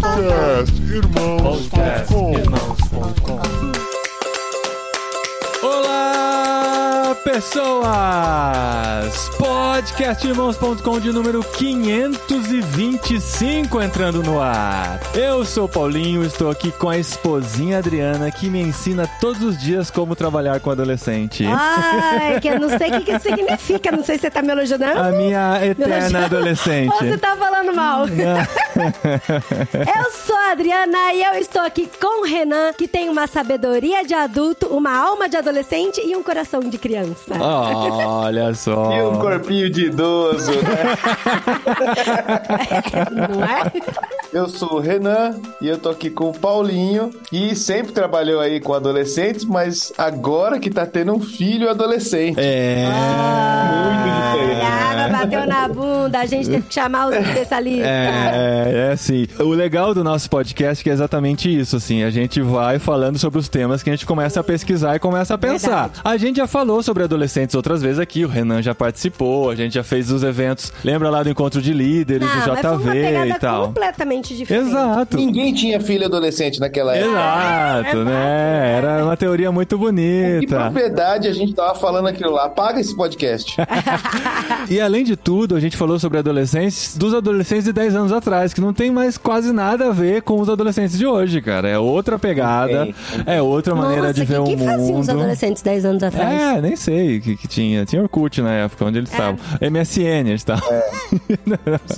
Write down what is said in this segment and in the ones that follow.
Podcast Irmãos.com pessoas! Podcastirmãos.com de número 525 entrando no ar. Eu sou Paulinho, estou aqui com a esposinha Adriana que me ensina todos os dias como trabalhar com adolescente. Ai, que eu não sei o que, que isso significa. Não sei se você tá me elogiando. A minha eterna adolescente. Ou você tá falando mal. eu sou a Adriana e eu estou aqui com o Renan, que tem uma sabedoria de adulto, uma alma de adolescente e um coração de criança. Olha só. E um corpinho de idoso, né? Não é? Eu sou o Renan e eu tô aqui com o Paulinho, que sempre trabalhou aí com adolescentes, mas agora que tá tendo um filho adolescente. É. Muito diferente. Ah, bateu na bunda, a gente teve que chamar os especialistas. É, é assim. O legal do nosso podcast é, que é exatamente isso, assim. A gente vai falando sobre os temas que a gente começa a pesquisar e começa a pensar. Verdade. A gente já falou sobre adolescentes outras vezes aqui, o Renan já participou, a gente já fez os eventos. Lembra lá do encontro de líderes, Não, do mas foi uma JV e tal. completamente diferente. Exato. Ninguém tinha filho adolescente naquela época. Exato, né? Era uma teoria muito Que bonita. propriedade a gente tava falando aquilo lá? Apaga esse podcast. E além de tudo, a gente falou sobre adolescentes dos adolescentes de 10 anos atrás, que não tem mais quase nada a ver com os adolescentes de hoje, cara. É outra pegada, tem, é outra maneira Nossa, de ver que, o que faziam os mundo. adolescentes 10 anos atrás? É, nem sei o que, que tinha. Tinha Orkut na época, onde eles É. estavam. MSN eles estavam.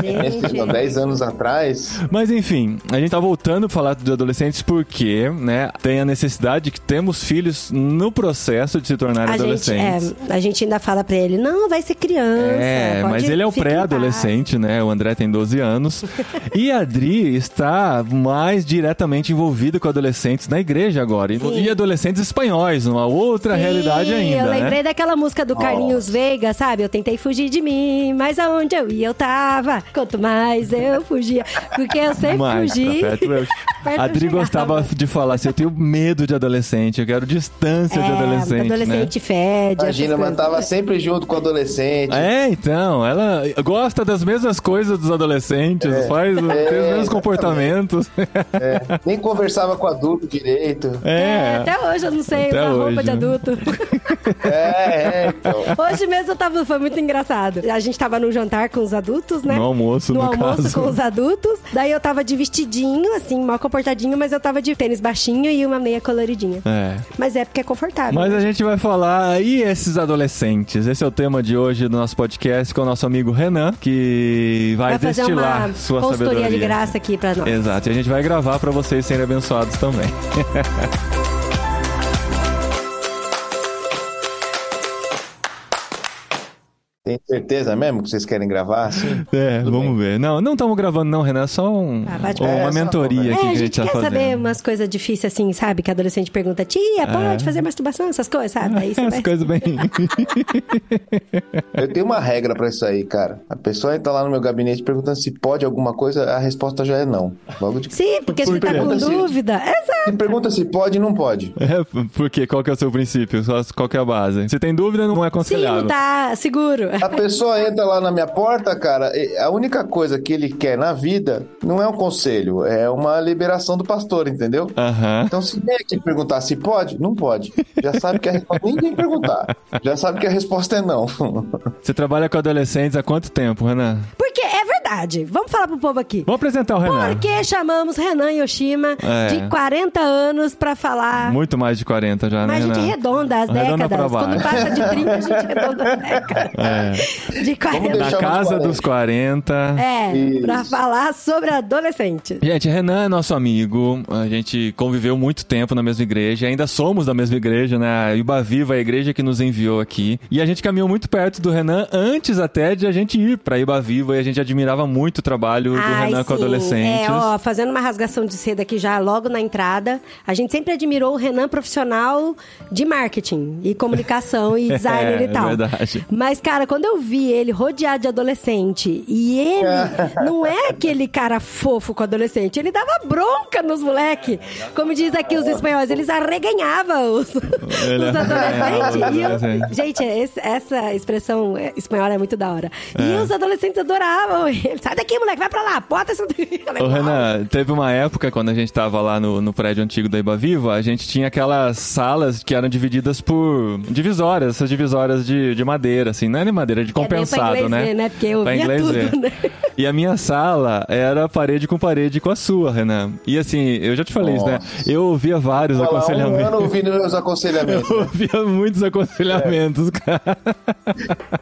Esse, há 10 anos atrás. Mas enfim, a gente tá voltando a falar de adolescentes porque, né, tem a necessidade que temos filhos no processo de se tornarem A gente, adolescentes. é, a gente ainda fala pra ele, não, vai ser criança. É, mas ele é o fica em paz." pré-adolescente, né? O André tem 12 anos. e a Adri está mais diretamente envolvida com adolescentes na igreja agora. E, Sim. e adolescentes espanhóis, numa outra Sim, realidade ainda, Eu lembrei né? Daquela música do Carlinhos Veiga, sabe? Eu tentei fugir de mim, mas aonde eu ia eu tava. Quanto mais eu fugia. Porque eu sempre Mais fugi. perto, eu- perto A Adri gostava de falar assim: eu tenho medo de adolescente, eu quero distância de É, adolescente. adolescente fede. Imagina, essas mas tava coisas. sempre junto com o adolescente. Né? É, então, ela gosta das mesmas coisas dos adolescentes, faz tem os mesmos comportamentos. É, nem conversava com adulto direito. É, É. até hoje eu não sei Até usar roupa hoje, de né? adulto. É, é, então. Hoje mesmo eu tava, foi muito engraçado. A gente tava num jantar com os adultos, né? No almoço, no almoço caso. com os adultos. Daí eu tava de vestidinho, assim, mal comportadinho, mas eu tava de tênis baixinho e uma meia coloridinha. É. Mas é porque é confortável. Mas né? a gente vai falar e esses adolescentes. Esse é o tema de hoje do nosso podcast com o nosso amigo Renan, que vai, vai fazer destilar uma sua consultoria sabedoria. de graça aqui pra nós. Exato, e a gente vai gravar pra vocês serem abençoados também. Tem certeza mesmo que vocês querem gravar assim? É, Tudo vamos bem. ver. Não, não estamos gravando não, Renan, é só um- Ah, uma É, só mentoria É, aqui a que a gente tá quer fazendo. saber umas coisas difíceis assim, sabe? Que adolescente pergunta, tia, pode fazer masturbação, essas coisas, sabe? Aí você É. As vai... coisas bem... Eu tenho uma regra pra isso aí, cara. A pessoa entra lá no meu gabinete perguntando se pode alguma coisa, a resposta já é não. Logo de Sim, porque Por você tá quê? com Pergunta se- dúvida. Exato. Se pergunta se pode, não pode. É, porque qual que é o seu princípio? Qual que é a base? Se tem dúvida, não é Sim, aconselhável. não tá seguro. A pessoa entra lá na minha porta, cara, a única coisa que ele quer na vida não é um conselho, é uma liberação do pastor, entendeu? Aham. Então, se vem aqui perguntar se pode, não pode. Já sabe que a resposta. Nem vem perguntar. Já sabe que a resposta é não. Você trabalha com adolescentes há quanto tempo, Renan? Porque é verdade. Vamos falar pro povo aqui. Vamos apresentar o Renan. Por que chamamos Renan Yoshima É. de 40 anos pra falar? Muito mais de 40 já, Mas né, a gente Renan? arredonda as Arredonda pra décadas. Quando passa de 30, a gente arredonda as décadas. É. De 40. Na casa 40. dos 40. É, Isso. pra falar sobre adolescente. Gente, Renan é nosso amigo. A gente conviveu muito tempo na mesma igreja. Ainda somos da mesma igreja, né? A Iba Viva, a igreja que nos enviou aqui. E a gente caminhou muito perto do Renan antes até de a gente ir pra Iba Viva. E a gente admirava muito o trabalho do Ai, Renan com sim. adolescentes. É, ó, fazendo uma rasgação de seda aqui já logo na entrada. A gente sempre admirou o Renan profissional de marketing e comunicação e designer É, e tal. verdade. Mas, cara, quando eu vi ele rodeado de adolescente e ele não é aquele cara fofo com adolescente, ele dava bronca nos moleque. Como diz aqui os espanhóis, eles arreganhavam os, Ele os é- adolescentes. é, E eu- gente, esse- essa expressão é, espanhola é muito da hora. E É. os adolescentes adoravam ele. Ele, sai daqui, moleque, vai pra lá, bota essa... Ô, Renan, teve uma época quando a gente tava lá no, no prédio antigo da Iba Viva, a gente tinha aquelas salas que eram divididas por divisórias, essas divisórias de, de madeira, assim, não é de madeira, de É nem pra compensado, inglês né? ver, né? Porque eu Pra via inglês tudo, ver. né? E a minha sala era parede com parede com a sua, Renan. E assim, eu já te falei isso, né? Eu ouvia vários Fala, um aconselhamentos. ano ouvindo meus aconselhamentos. Eu ouvia muitos aconselhamentos, cara.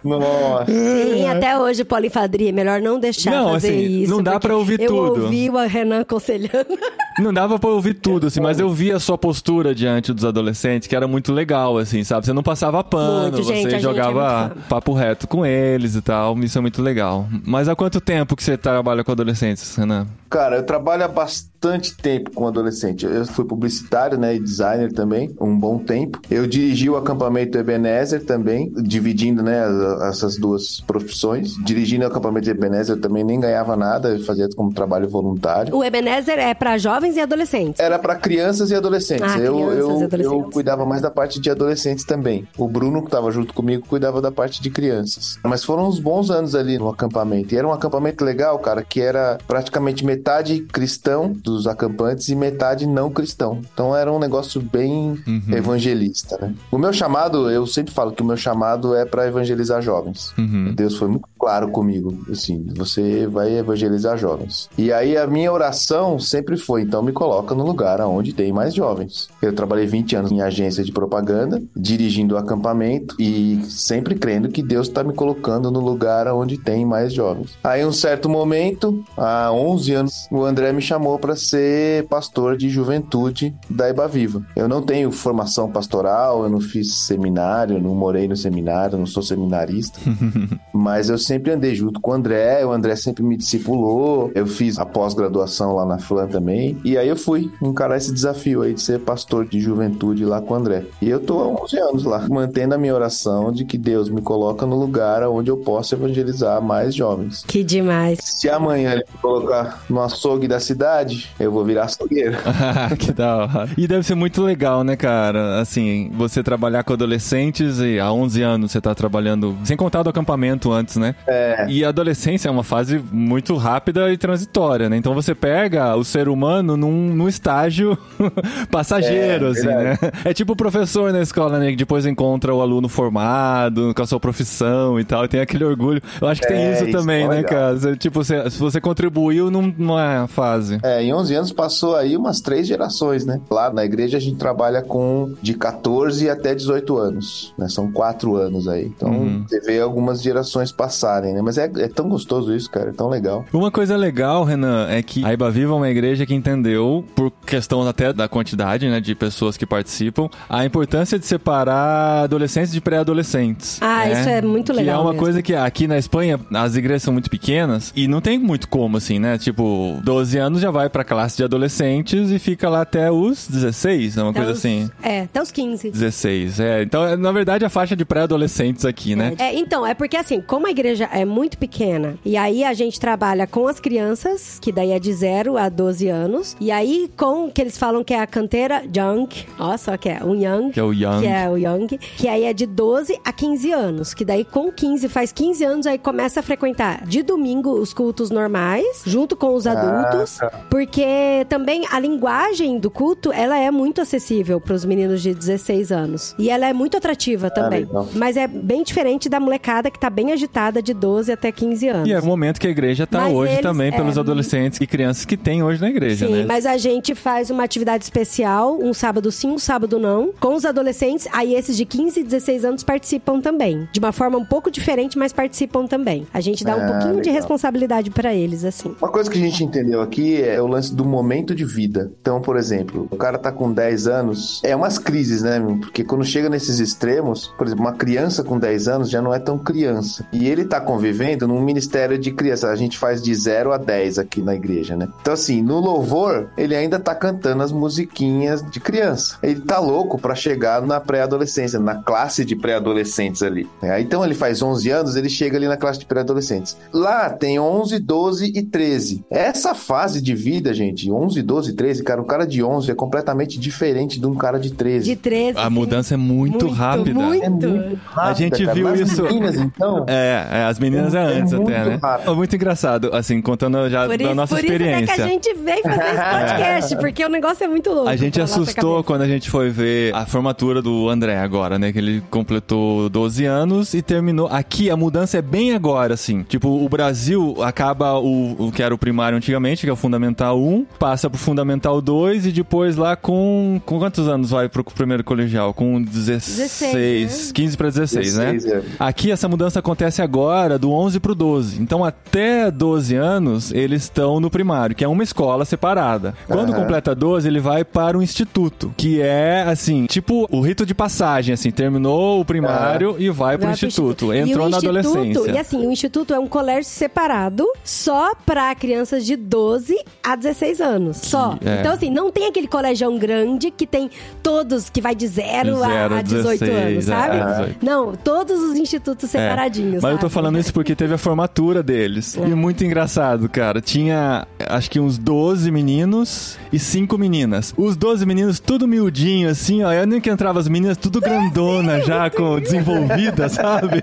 Nossa. Sim, até hoje, polifadria, melhor não deixar Não, fazer assim, isso. não dá pra ouvir eu tudo. ouvi o Renan aconselhando. Não dava pra ouvir tudo, assim, mas eu via a sua postura diante dos adolescentes, que era muito legal, assim, sabe? Você não passava pano, Muito, você gente é jogava fã. papo reto com eles e tal. Isso é muito legal. Mas há quanto tempo que você trabalha com adolescentes, Renan? Cara, eu trabalho há bastante tempo com adolescente. Eu fui publicitário, né, e designer também, um bom tempo. Eu dirigi o acampamento Ebenezer também, dividindo, né, as- essas duas profissões. Dirigindo o acampamento Ebenezer eu também nem ganhava nada, eu fazia como trabalho voluntário. O Ebenezer é pra jovens e adolescentes. Era para crianças e adolescentes. Ah, eu, crianças eu, e adolescentes. eu cuidava mais da parte de adolescentes também. O Bruno, que estava junto comigo, cuidava da parte de crianças. Mas foram uns bons anos ali no acampamento. E era um acampamento legal, cara, que era praticamente metade cristão dos acampantes e metade não cristão. Então era um negócio bem evangelista, né? O meu chamado, eu sempre falo que o meu chamado é para evangelizar jovens. Uhum. Deus foi muito claro comigo, assim, você vai evangelizar jovens. E aí a minha oração sempre foi, então me coloca no lugar onde tem mais jovens. Eu trabalhei 20 anos em agência de propaganda, dirigindo o acampamento e sempre crendo que Deus está me colocando no lugar onde tem mais jovens. Aí um certo momento, há 11 anos, o André me chamou para ser pastor de juventude da Iba Viva. Eu não tenho formação pastoral, eu não fiz seminário, não morei no seminário, não sou seminarista. Mas eu sempre andei junto com o André, o André sempre me discipulou. Eu fiz a pós-graduação lá na FLAN também. E aí eu fui encarar esse desafio aí de ser pastor de juventude lá com o André. E eu tô há 11 anos lá, mantendo a minha oração de que Deus me coloca no lugar onde eu possa evangelizar mais jovens. Que demais. Se amanhã ele me colocar no açougue da cidade, eu vou virar açougueiro. que da hora. E deve ser muito legal, né, cara? Assim, você trabalhar com adolescentes e há 11 anos você tá trabalhando, sem contar do acampamento antes, né? É. E a adolescência é uma fase muito rápida e transitória, né? Então você pega o ser humano num, num estágio passageiro, É, assim, né? É tipo o professor na escola, né? Que depois encontra o aluno formado, com a sua profissão e tal, e tem aquele orgulho. Eu acho que tem É, isso isso também, é né, legal. cara? Você, tipo, você, se você contribuiu num- numa fase. É, em 11 anos passou aí umas três gerações, né? Lá na igreja a gente trabalha com de 14 até 18 anos, né? São quatro anos aí. Então Uhum. você vê algumas gerações passarem, né? Mas é, é tão gostoso isso, cara, é tão legal. Uma coisa legal, Renan, é que a Iba Viva é uma igreja que entendeu, por questão até da quantidade né, de pessoas que participam, a importância de separar adolescentes de pré-adolescentes. Ah, né? isso é muito Que é legal uma mesmo. coisa que aqui na Espanha as igrejas são muito pequenas e não tem muito como, assim, né? Tipo, 12 anos já vai pra classe de adolescentes e fica lá até os 16, é uma Até coisa os- assim. É, até os 15. 16, é. Então, é, na verdade, a faixa de pré-adolescentes aqui, né? É, então, é porque assim, como a igreja é muito pequena, e aí a gente trabalha com as crianças, que daí é de 0 a 12 anos, e aí com o que eles falam que é a canteira Young, ó, só que é um Young. Que é o Young. Que é o Young, que aí é de 12 a 15 anos, que daí com 15, faz 15 anos, aí começa a frequentar de domingo os cultos normais, junto com os adultos, porque também a linguagem do culto, ela é muito acessível para os meninos de 16 anos. E ela é muito atrativa também. legal. Mas é bem diferente da molecada que tá bem agitada de 12 até 15 anos. E é o momento que a igreja tá Mas hoje eles- também pelos é, adolescentes e crianças que tem hoje na igreja, Sim, né? mas a gente faz uma atividade especial, um sábado sim, um sábado não, com os adolescentes. Aí esses de 15 e 16 anos participam também. De uma forma um pouco diferente, mas participam também. A gente dá um Ah, pouquinho de legal. responsabilidade pra eles, assim. Uma coisa que a gente entendeu aqui é o lance do momento de vida. Então, por exemplo, o cara tá com 10 anos, é umas crises, né? meu? Porque quando chega nesses extremos, por exemplo, uma criança com 10 anos já não é tão criança. E ele tá convivendo num ministério de criança. A gente faz de 0 a 10 aqui na igreja, né? Então, assim, no louvor, ele ainda tá cantando as musiquinhas de criança. Ele tá louco pra chegar na pré-adolescência, na classe de pré-adolescentes ali. É, Então, ele faz 11 anos, ele chega ali na classe de pré-adolescentes. Lá tem 11, 12 e 13. Essa fase de vida, gente, 11, 12, 13, cara, um cara de 11 é completamente diferente de um cara de 13. De 13. A mudança é muito, rápida. Muito. É muito rápida, A gente cara. viu Nas isso- meninas, então, É, É, as meninas é, É antes muito até, né? É muito engraçado, assim, contando já Por da isso, nossa por isso até experiência. que a gente veio fazer esse podcast, porque o negócio é muito louco. A gente assustou quando a gente foi ver a formatura do André agora, né? Que ele completou 12 anos e terminou. Aqui a mudança é bem agora, assim. Tipo, o Brasil acaba o, o que era o primário antigamente, que é o Fundamental 1, passa pro Fundamental 2 e depois lá com. Com quantos anos vai pro primeiro colegial? Com 16. 16, 15 para 16, 16, né? é. Aqui essa mudança acontece agora, do 11 pro 12. Então até 12 anos eles estão no primário, que é uma escola separada. Quando Aham. completa 12, ele vai para o instituto, que é assim, tipo o rito de passagem, assim, terminou o primário e vai pro Vai pro instituto. Entrou o na instituto- adolescência. E assim, o instituto é um colégio separado só pra crianças de 12 a 16 anos. Só. é. Então, assim, não tem aquele colégião grande que tem todos que vai de 0 De zero a, a a 18 16, anos, sabe? é, 18. Não, todos os institutos É, separadinhos. Mas eu tô sabe? Falando isso porque teve a formatura deles. É. E muito engraçado, cara. Tinha, acho que uns 12 meninos e 5 meninas. Os 12 meninos tudo miudinho, assim, ó. Eu nem que entrava as meninas tudo grandona já, com desenvolvidas, sabe?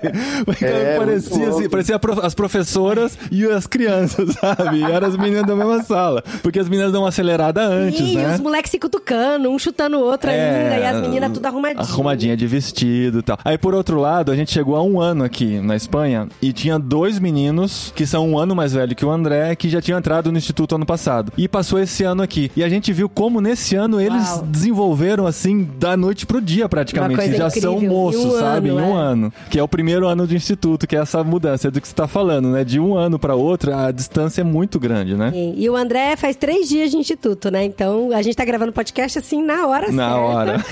É, parecia muito assim, parecia prof- as professoras e as crianças, sabe? E eram as meninas da mesma sala. Porque as meninas dão uma acelerada antes, Sim, né? os moleques se cutucando, um chutando o outro ainda, e as meninas tudo arrumadinhas. Arrumadinha de vestido e tal. Aí, por outro lado, a gente chegou a um ano aqui na Espanha e tinha dois meninos que são um ano mais velho que o André, que já tinham entrado no instituto ano passado. E passou esse ano aqui. E a gente viu como nesse ano eles Uau. desenvolveram, assim, da noite pro dia praticamente. Uma coisa Já incrível. são Em um moços, sabe? ano, em um é. ano. Que é o primeiro ano do instituto, que é essa mudança é do que você tá falando, né? De um ano pra outro, a distância é muito grande, né? Sim, E o André faz três dias de instituto, né? Então a gente tá gravando podcast assim na hora Na certa. hora.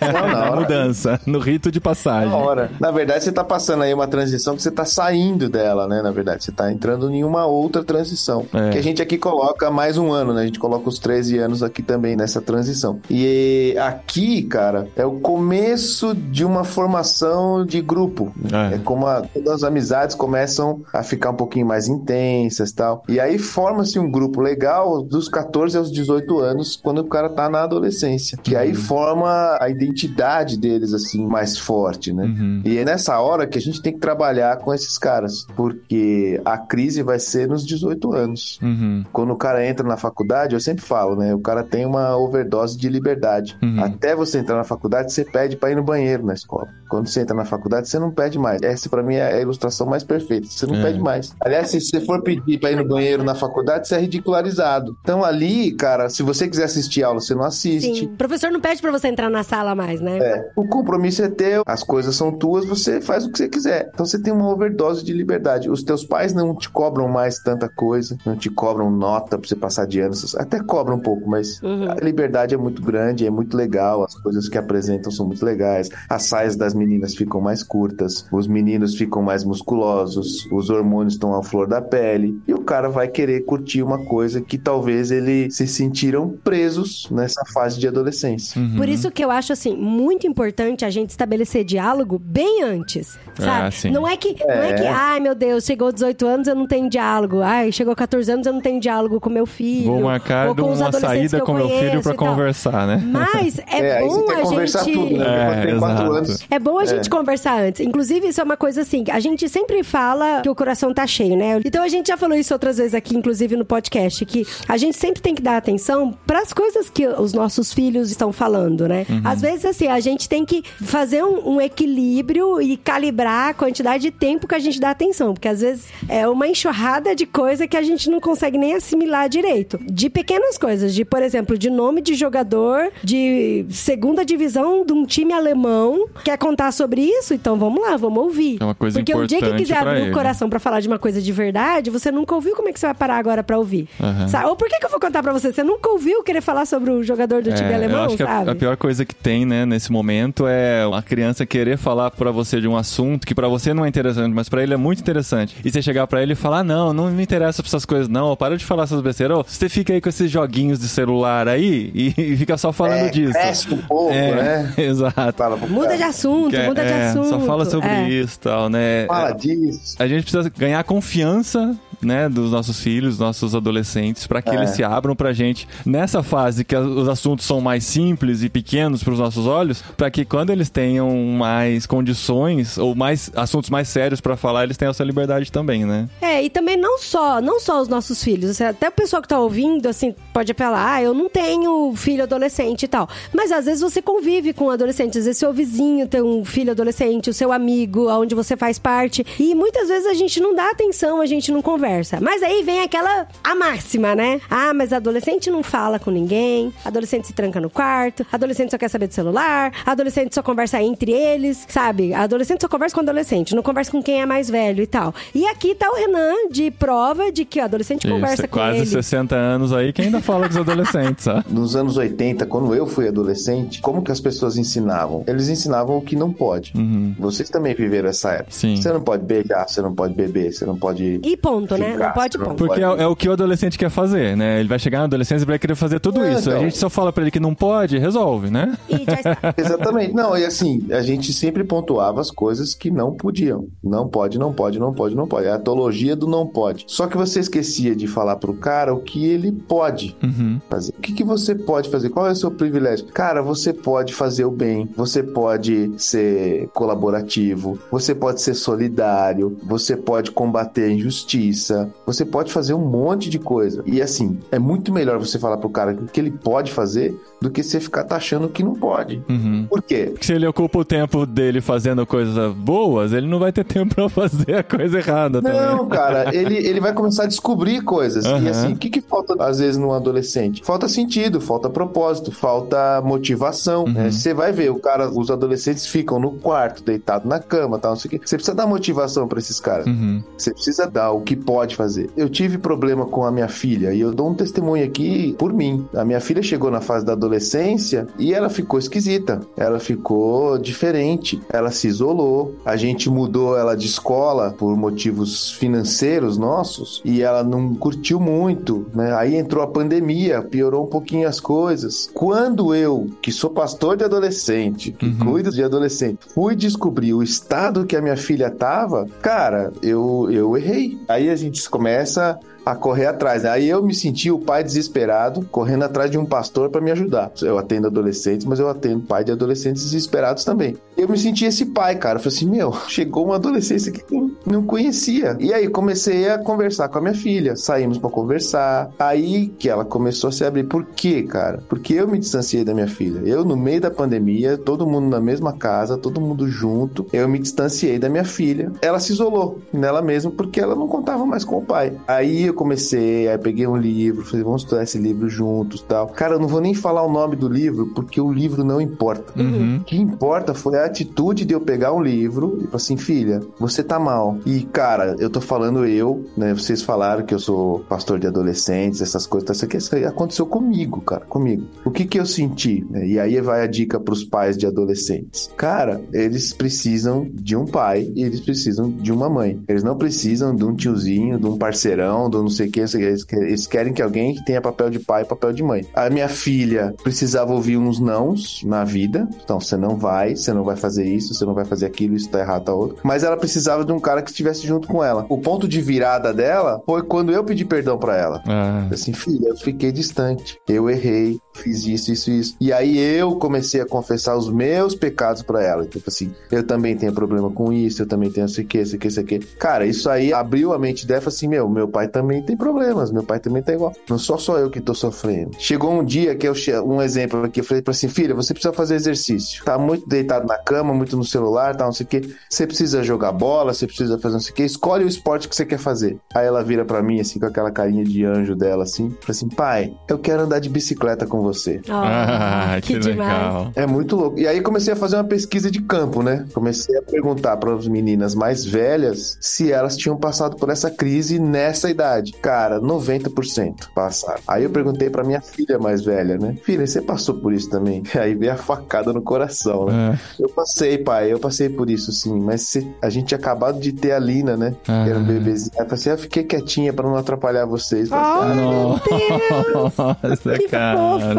Não, na Na hora. mudança, no rito de passagem. Na hora. Na verdade, você tá passando aí uma transição que você tá saindo dela, né? Na verdade, você tá entrando em uma outra transição. É. Que a gente aqui coloca mais um ano, né? A gente coloca os 13 anos aqui também nessa transição. E aqui, cara, é o começo de uma formação de grupo. É. É, como a- todas as amizades começam a ficar um pouquinho mais intensas e tal. E aí forma-se um grupo legal dos 14 aos 18 anos, quando o cara tá na adolescência. Que aí forma a identidade deles, assim, mais forte, né? Uhum. E é nessa hora que a gente tem que trabalhar com esses caras, porque a crise vai ser nos 18 anos. Uhum. Quando o cara entra na faculdade, eu sempre falo, né? O cara tem uma overdose de liberdade. Uhum. Até você entrar na faculdade, você pede pra ir no banheiro na escola. Quando você entra na faculdade, você não pede mais. Essa pra mim é a ilustração mais perfeita. Você não É. pede mais. Aliás, se você for pedir pra ir no banheiro na faculdade, você é ridicularizado. Então ali, cara, se você quiser assistir aula, você não assiste. Sim. O professor não pede pra você entrar na sala mais, né? É, o compromisso é teu, as coisas são tuas, você faz o que você quiser. Então você tem uma overdose de liberdade. Os teus pais não te cobram mais tanta coisa, não te cobram nota pra você passar de ano, até cobram um pouco, mas Uhum. a liberdade é muito grande, é muito legal, as coisas que apresentam são muito legais. As saias das meninas ficam mais curtas, os meninos ficam mais musculosos, os hormônios estão à flor da pele, e o cara vai querer curtir uma coisa que talvez ele se sentiram presos nessa fase de adolescência. Uhum. Por isso que eu acho, assim, muito importante a gente estabelecer diálogo bem antes, sabe? Ah, não é que, não é que, ai meu Deus, chegou 18 anos eu não tenho diálogo. Ai, chegou 14 anos eu não tenho diálogo com meu filho. Vou marcar ou com os uma adolescentes saída que eu com meu filho tal. conversar, né? Mas é, bom a gente... tudo, né? É, tem quatro exato. anos. É bom a gente É. conversar antes. Inclusive, isso é uma coisa assim, a gente sempre fala que o coração tá cheio, né? Então a gente já falou isso outras vezes aqui, inclusive no podcast, que a gente sempre tem que dar atenção para as coisas que os nossos filhos estão falando, né? Uhum. Às vezes, assim, a gente tem que fazer um, um equilíbrio e calibrar a quantidade de tempo que a gente dá atenção, porque às vezes é uma enxurrada de coisa que a gente não consegue nem assimilar direito. De pequenas coisas, de, por exemplo, de nome de jogador de segunda divisão de um time alemão. Quer contar sobre isso? Então vamos lá, vamos ouvir. É uma coisa Porque o dia que importante quiser abrir ele. o coração pra falar de uma coisa de verdade, você nunca ouviu, como é que você vai parar agora pra ouvir? Sabe? Ou por que, que eu vou contar pra você? Você nunca ouviu querer falar sobre o jogador do time É, alemão, eu acho que a, sabe? a pior coisa que tem, né, nesse momento é uma criança querer falar pra você de um assunto que pra você não é interessante, mas pra ele é muito interessante. E você chegar pra ele e falar: "Não, não me interessa pra essas coisas não, ó, para de falar essas besteiras. Ô, você fica aí com esses joguinhos de celular aí e, e fica só falando É, disso". cresce um pouco, é, né? Exato. Fala Muda de assunto, Que é- muda de é, assunto. Só fala sobre É. isso e tal, né? Fala disso. A gente precisa ganhar confiança né, dos nossos filhos, nossos adolescentes, para que É. eles se abram pra gente nessa fase que a- os assuntos são mais simples e pequenos para os nossos olhos, para que quando eles tenham mais condições ou mais assuntos mais sérios pra falar, eles tenham essa liberdade também, né? É, e também não só, não só os nossos filhos, assim, até o pessoal que tá ouvindo, assim, pode falar, ah, eu não tenho filho adolescente e tal. Mas às vezes você convive com um adolescente, às vezes seu vizinho tem um filho adolescente, o seu amigo, onde você faz parte. E muitas vezes a gente não dá atenção, a gente não conversa. Mas aí vem aquela, a máxima, né? Ah, mas adolescente não fala com ninguém, adolescente se tranca no quarto, adolescente só quer saber do celular, adolescente só conversa entre eles, sabe? Adolescente só conversa com adolescente, não conversa com quem é mais velho e tal. E aqui tá o Renan de prova de que o adolescente conversa Isso, com quase ele. 60 anos aí que ainda fala com os adolescentes, ó. Nos anos 80, quando eu fui adolescente, como que as pessoas ensinavam? Eles ensinavam o que não pode. Uhum. Vocês também viveram essa época. Sim. Você não pode beijar, você não pode beber, você não pode. E ponto, né? Não pode ponto. Porque é, é o que o adolescente quer fazer, né? Ele vai chegar na adolescência e vai querer fazer tudo É, isso. A gente só fala pra ele que não pode, resolve, né? E. Exatamente. Não, e assim, a gente sempre pontuava as coisas que não podiam. Não pode, não pode, não pode, não pode. É a atologia do não pode. Só que você esquecia de falar pro cara o que ele pode Uhum. fazer. O que, que você pode fazer? Qual é o seu privilégio? Cara, você pode fazer o bem, você pode ser colaborativo, você pode ser solidário, você pode combater a injustiça, você pode fazer um monte de coisa. E assim, é muito melhor você falar pro cara o que ele pode fazer do que você ficar taxando que não pode. Uhum. Por quê? Porque se ele ocupa o tempo dele fazendo coisas boas, ele não vai ter tempo pra fazer a coisa errada Não, também. cara, ele, ele vai começar a descobrir coisas. Aham. E assim, o que, que falta às vezes num adolescente? Falta sentido, falta propósito, falta motivação. Uhum. né? Você vai ver, o cara, os adolescentes ficam no quarto, deitado na cama, tal, não sei o quê. Você precisa dar motivação pra esses caras. Uhum. Você precisa dar o que pode fazer. Eu tive problema com a minha filha e eu dou um testemunho aqui por mim. A minha filha chegou na fase da adolescência e ela ficou esquisita. Ela ficou diferente. Ela se isolou. A gente mudou ela de escola por motivos financeiros nossos e ela não curtiu muito, né? Aí entrou a pandemia, piorou um pouquinho as coisas. Quando eu, que sou pastor de adolescente, que Uhum. cuido de adolescente, fui descobrir o estado que a minha filha tava, cara, eu, eu errei. Aí a gente começa a correr atrás. né? Aí eu me senti o pai desesperado, correndo atrás de um pastor para me ajudar. Eu atendo adolescentes, mas eu atendo pai de adolescentes desesperados também. Eu me senti esse pai, cara. Eu falei assim, meu, chegou uma adolescência que não conhecia. E aí comecei a conversar com a minha filha. Saímos para conversar. Aí que ela começou a se abrir. Por quê, cara? Porque eu me distanciei da minha filha. Eu, no meio da pandemia, todo mundo na mesma casa, todo mundo junto, eu me distanciei da minha filha. Ela se isolou nela mesma porque ela não contava mais com o pai. Aí eu comecei, aí peguei um livro, falei, vamos estudar esse livro juntos tal. Cara, eu não vou nem falar o nome do livro porque o livro não importa. Uhum. O que importa foi a atitude de eu pegar um livro e falar assim, filha, você tá mal. E, cara, eu tô falando eu, né? Vocês falaram que eu sou pastor de adolescentes, essas coisas, tá? isso aqui isso aconteceu comigo, cara, comigo. O que que eu senti? né? E aí vai a dica pros pais de adolescentes. Cara, eles precisam de um pai e eles precisam de uma mãe. Eles não precisam de um tiozinho, de um parceirão, de um não sei o que. Eles que- eles querem que alguém que tenha papel de pai e papel de mãe. A minha filha precisava ouvir uns nãos na vida. Então, você não vai, você não vai fazer isso, você não vai fazer aquilo, isso tá errado, tá outro. Mas ela precisava de um cara que estivesse junto com ela. O ponto de virada dela foi quando eu pedi perdão pra ela. Ah, Assim, filha, eu fiquei distante. Eu errei, fiz isso, isso, isso. E aí eu comecei a confessar os meus pecados pra ela. Tipo assim, eu também tenho problema com isso, eu também tenho isso aqui, isso aqui, isso aqui. Cara, isso aí abriu a mente dela assim: meu, meu pai também tem problemas, meu pai também tá igual. Não sou só eu que tô sofrendo. Chegou um dia que eu, um exemplo aqui, eu falei pra assim, filha, você precisa fazer exercício. Tá muito deitado na cama, muito no celular, tá, não sei o quê. Você precisa jogar bola, você precisa fazer não sei o quê. Escolhe o esporte que você quer fazer. Aí ela vira pra mim, assim, com aquela carinha de anjo dela, assim, fala assim, pai, eu quero andar de bicicleta com você. Ah, ah, que, legal. É muito louco. E aí comecei a fazer uma pesquisa de campo, né? Comecei a perguntar para as meninas mais velhas se elas tinham passado por essa crise nessa idade. Cara, 90% passaram. Aí eu perguntei para minha filha mais velha, né? Filha, você passou por isso também? Aí veio a facada no coração, né? É. Eu passei, pai, eu passei por isso sim, mas se- a gente tinha acabado de ter a Lina, né? Ah. Que era um bebezinho. Aí eu falei assim, eu fiquei quietinha para não atrapalhar vocês. Assim, Ai, "Ah, meu Deus! Nossa, Que cara.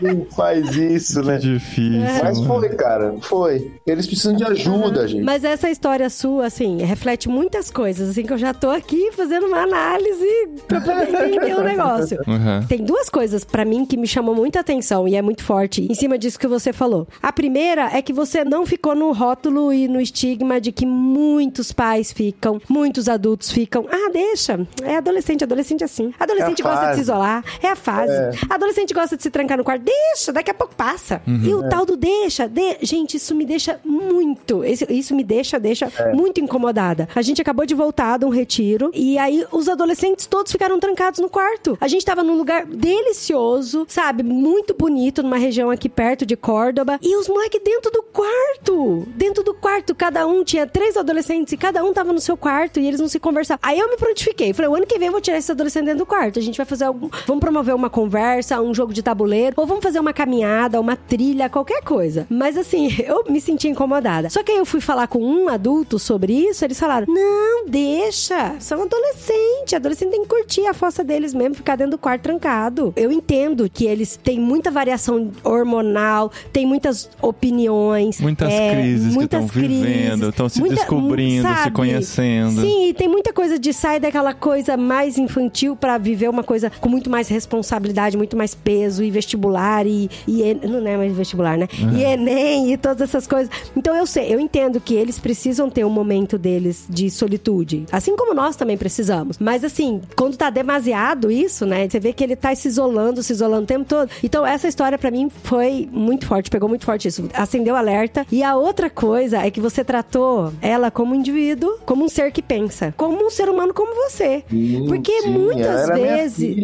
Não faz isso, né? Difícil. Mas foi, cara, foi. Eles precisam de ajuda, gente. Mas essa história sua, assim, reflete muitas coisas, assim, que eu já tô aqui fazendo uma análise pra poder entender o negócio. Uhum. Tem duas coisas pra mim que me chamam muita atenção e é muito forte em cima disso que você falou. A primeira é que você não ficou no rótulo e no estigma de que muitos pais ficam, muitos adultos ficam. Ah, deixa. É adolescente, adolescente é assim. Adolescente É gosta de fase. se isolar, é a fase. Adolescente gosta de se trancar no quarto, deixa, daqui a pouco passa. E o tal do deixa, de... gente, isso me deixa muito. Isso, me deixa, deixa muito incomodada. A gente acabou de voltar de um retiro e aí os adolescentes todos ficaram trancados no quarto. A gente tava num lugar delicioso, sabe? Muito bonito, numa região aqui perto de Córdoba. E os moleques dentro do quarto. Dentro do quarto, cada um tinha três adolescentes e cada um tava no seu quarto e eles não se conversavam. Aí eu me prontifiquei. Falei, o ano que vem eu vou tirar esse adolescente dentro do quarto. A gente vai fazer algum. Vamos promover uma conversa, um jogo de tabuleiro, ou vamos fazer uma caminhada, uma trilha, qualquer coisa. Mas assim, eu me senti incomodada. Só que aí eu fui falar com um adulto sobre isso, eles falaram: não, deixa. São adolescentes. Adolescente tem que curtir a fossa deles mesmo, ficar dentro do quarto trancado. Eu entendo que eles têm muita variação hormonal, tem muitas opiniões. Muitas é, crises que muitas estão vivendo, estão se muita- descobrindo, se sabe? conhecendo. Sim, e tem muita coisa de sair daquela coisa mais infantil pra viver uma coisa com muito mais responsabilidade, muito mais peso e vestibular e, e en- não é mais vestibular, né? E Enem e todas essas coisas. Então eu sei, eu entendo que eles precisam ter um momento deles de solitude, assim como nós também precisamos. Mas assim, quando tá demasiado isso, né? Você vê que ele tá se isolando, se isolando o tempo todo. Então essa história pra mim foi muito forte, pegou muito forte isso. Acendeu alerta. E a outra coisa é que você tratou ela como um indivíduo, como um ser que pensa, como um ser humano como você. Porque Sim, muitas minha vezes.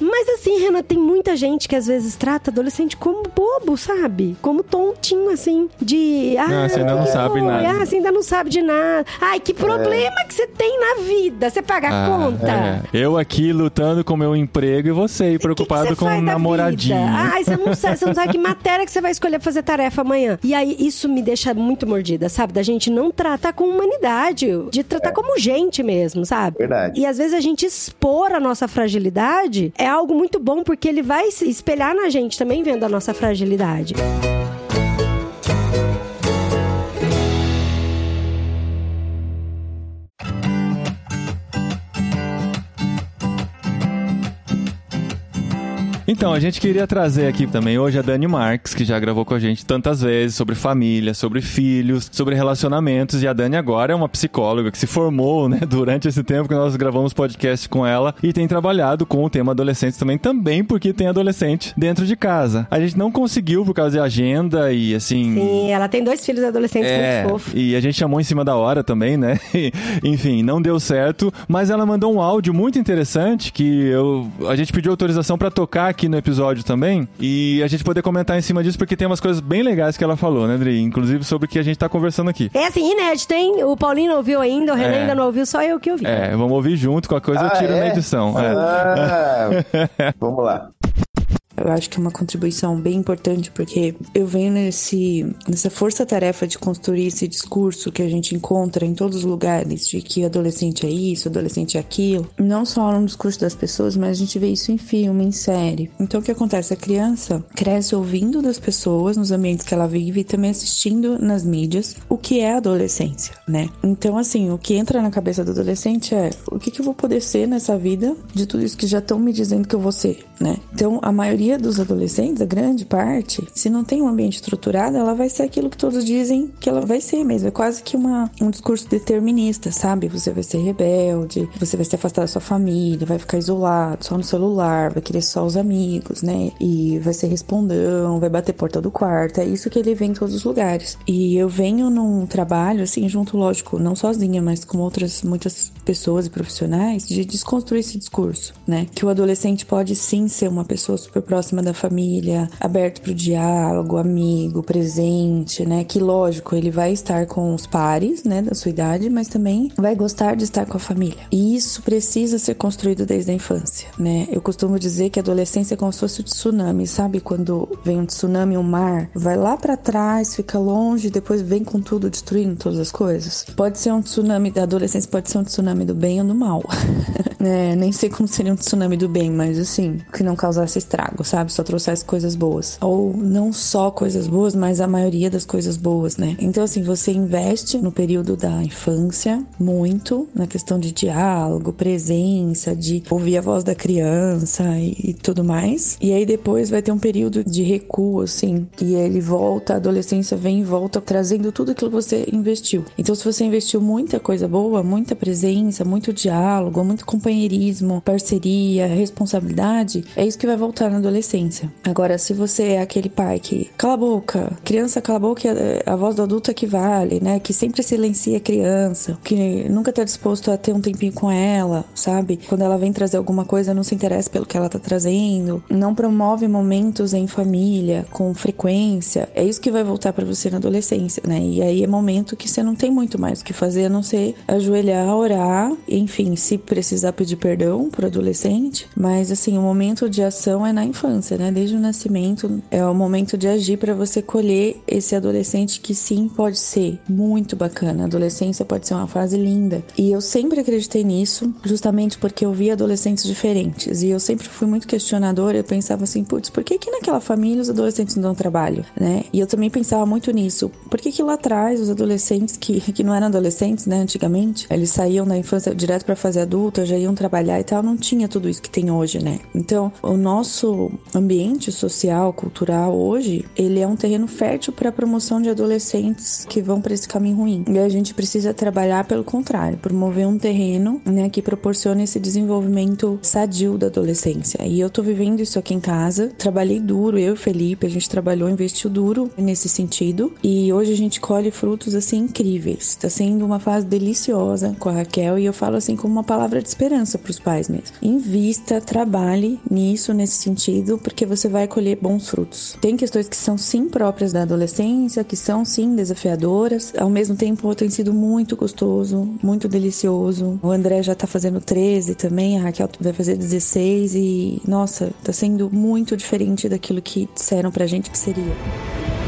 Mas assim, Renan, tem muita gente que às vezes trata adolescente como bobo, sabe? Como tontinho, assim. De. Ah, Não, você ainda não que sabe foi? nada. Ah, você ainda não sabe de nada. Ai, que problema que você tem na vida. Você paga a Ah, conta. é. Eu aqui lutando com meu emprego e você aí preocupado que que com um da namoradinho. Ai, você não, sabe, você não sabe que matéria que você vai escolher pra fazer tarefa amanhã. E aí, isso me deixa muito mordida, sabe? Da gente não tratar com humanidade, de tratar como gente mesmo, sabe? Verdade. E às vezes a gente expor a nossa fragilidade é algo muito bom, porque ele vai se espelhar na gente também vendo a nossa fragilidade. Então, a gente queria trazer aqui também hoje a Dani Marques, que já gravou com a gente tantas vezes sobre família, sobre filhos, sobre relacionamentos. E a Dani agora é uma psicóloga que se formou, né, durante esse tempo que nós gravamos podcast com ela e tem trabalhado com o tema adolescentes também, também porque tem adolescente dentro de casa. A gente não conseguiu por causa de agenda e assim. Sim, ela tem dois filhos adolescentes É, muito fofos. e a gente chamou em cima da hora também, né? Enfim, não deu certo, mas ela mandou um áudio muito interessante que eu, a gente pediu autorização pra tocar aqui no episódio também e a gente poder comentar em cima disso porque tem umas coisas bem legais que ela falou, né, Adri? Inclusive sobre o que a gente tá conversando aqui. É assim, inédito, hein? O Paulinho não ouviu ainda, o Renan É. ainda não ouviu, só eu que ouvi. É, vamos ouvir junto, com a coisa eu Ah, tiro é? na edição. é. Ah, vamos lá. Eu acho que é uma contribuição bem importante porque eu venho nesse, nessa força-tarefa de construir esse discurso que a gente encontra em todos os lugares de que adolescente é isso, adolescente é aquilo. Não só no discurso das pessoas, mas a gente vê isso em filme, em série. Então o que acontece? A criança cresce ouvindo das pessoas nos ambientes que ela vive e também assistindo nas mídias o que é adolescência, né? Então, assim, o que entra na cabeça do adolescente é o que, que eu vou poder ser nessa vida de tudo isso que já estão me dizendo que eu vou ser, né? Então, a maioria dos adolescentes, a grande parte, se não tem um ambiente estruturado, ela vai ser aquilo que todos dizem que ela vai ser mesmo. É quase que uma, um discurso determinista, sabe? Você vai ser rebelde, você vai se afastar da sua família, vai ficar isolado, só no celular, vai querer só os amigos, né? E vai ser respondão, vai bater porta do quarto. É isso que ele vê em todos os lugares. E eu venho num trabalho, assim, junto, lógico, não sozinha, mas com outras muitas pessoas e profissionais, de desconstruir esse discurso, né? Que o adolescente pode sim ser uma pessoa super próxima da família, aberto pro diálogo, amigo, presente, né? Que lógico, ele vai estar com os pares, né, da sua idade, mas também vai gostar de estar com a família. E isso precisa ser construído desde a infância, né? Eu costumo dizer que a adolescência é como se fosse o tsunami, sabe? Quando vem um tsunami, um mar, vai lá para trás, fica longe, depois vem com tudo destruindo todas as coisas. Pode ser um tsunami da adolescência, pode ser um tsunami do bem ou do mal. É, nem sei como seria um tsunami do bem, mas assim, que não causasse estragos. Sabe? Só trouxesse coisas boas. Ou não só coisas boas, mas a maioria das coisas boas, né? Então, assim, você investe no período da infância muito na questão de diálogo, presença, de ouvir a voz da criança e, e tudo mais. E aí depois vai ter um período de recuo, assim, e ele volta, a adolescência vem e volta trazendo tudo aquilo que você investiu. Então, se você investiu muita coisa boa, muita presença, muito diálogo, muito companheirismo, parceria, responsabilidade, é isso que vai voltar na adolescência. Agora, se você é aquele pai que cala a boca, criança cala a boca, a voz do adulto é que vale, né? Que sempre silencia a criança, que nunca tá disposto a ter um tempinho com ela, sabe? Quando ela vem trazer alguma coisa, não se interessa pelo que ela tá trazendo, não promove momentos em família com frequência. É isso que vai voltar para você na adolescência, né? E aí é momento que você não tem muito mais o que fazer a não ser ajoelhar, orar, enfim, se precisar pedir perdão pro adolescente, mas assim, o momento de ação é na infância, né? Desde o nascimento é o momento de agir para você colher esse adolescente que sim pode ser muito bacana. A adolescência pode ser uma fase linda. E eu sempre acreditei nisso, justamente porque eu vi adolescentes diferentes. E eu sempre fui muito questionadora. Eu pensava assim, putz, por que que naquela família os adolescentes não dão trabalho, né? E eu também pensava muito nisso. Por que que lá atrás os adolescentes que, que não eram adolescentes, né, antigamente, eles saíam da infância direto para fase adulta, já iam trabalhar e tal, não tinha tudo isso que tem hoje, né? Então, o nosso ambiente social, cultural hoje, ele é um terreno fértil para a promoção de adolescentes que vão para esse caminho ruim. E a gente precisa trabalhar pelo contrário, promover um terreno, né, que proporcione esse desenvolvimento sadio da adolescência. E eu tô vivendo isso aqui em casa. Trabalhei duro, eu e Felipe, a gente trabalhou, investiu duro nesse sentido. E hoje a gente colhe frutos assim incríveis. Tá sendo uma fase deliciosa com a Raquel e eu falo assim como uma palavra de esperança para os pais mesmo. Invista, trabalhe nisso nesse sentido, porque você vai colher bons frutos. Tem questões que são sim próprias da adolescência, que são sim desafiadoras. Ao mesmo tempo tem sido muito gostoso, muito delicioso. O André já tá fazendo 13 também, a Raquel vai fazer 16 e nossa, tá sendo muito diferente daquilo que disseram pra gente que seria.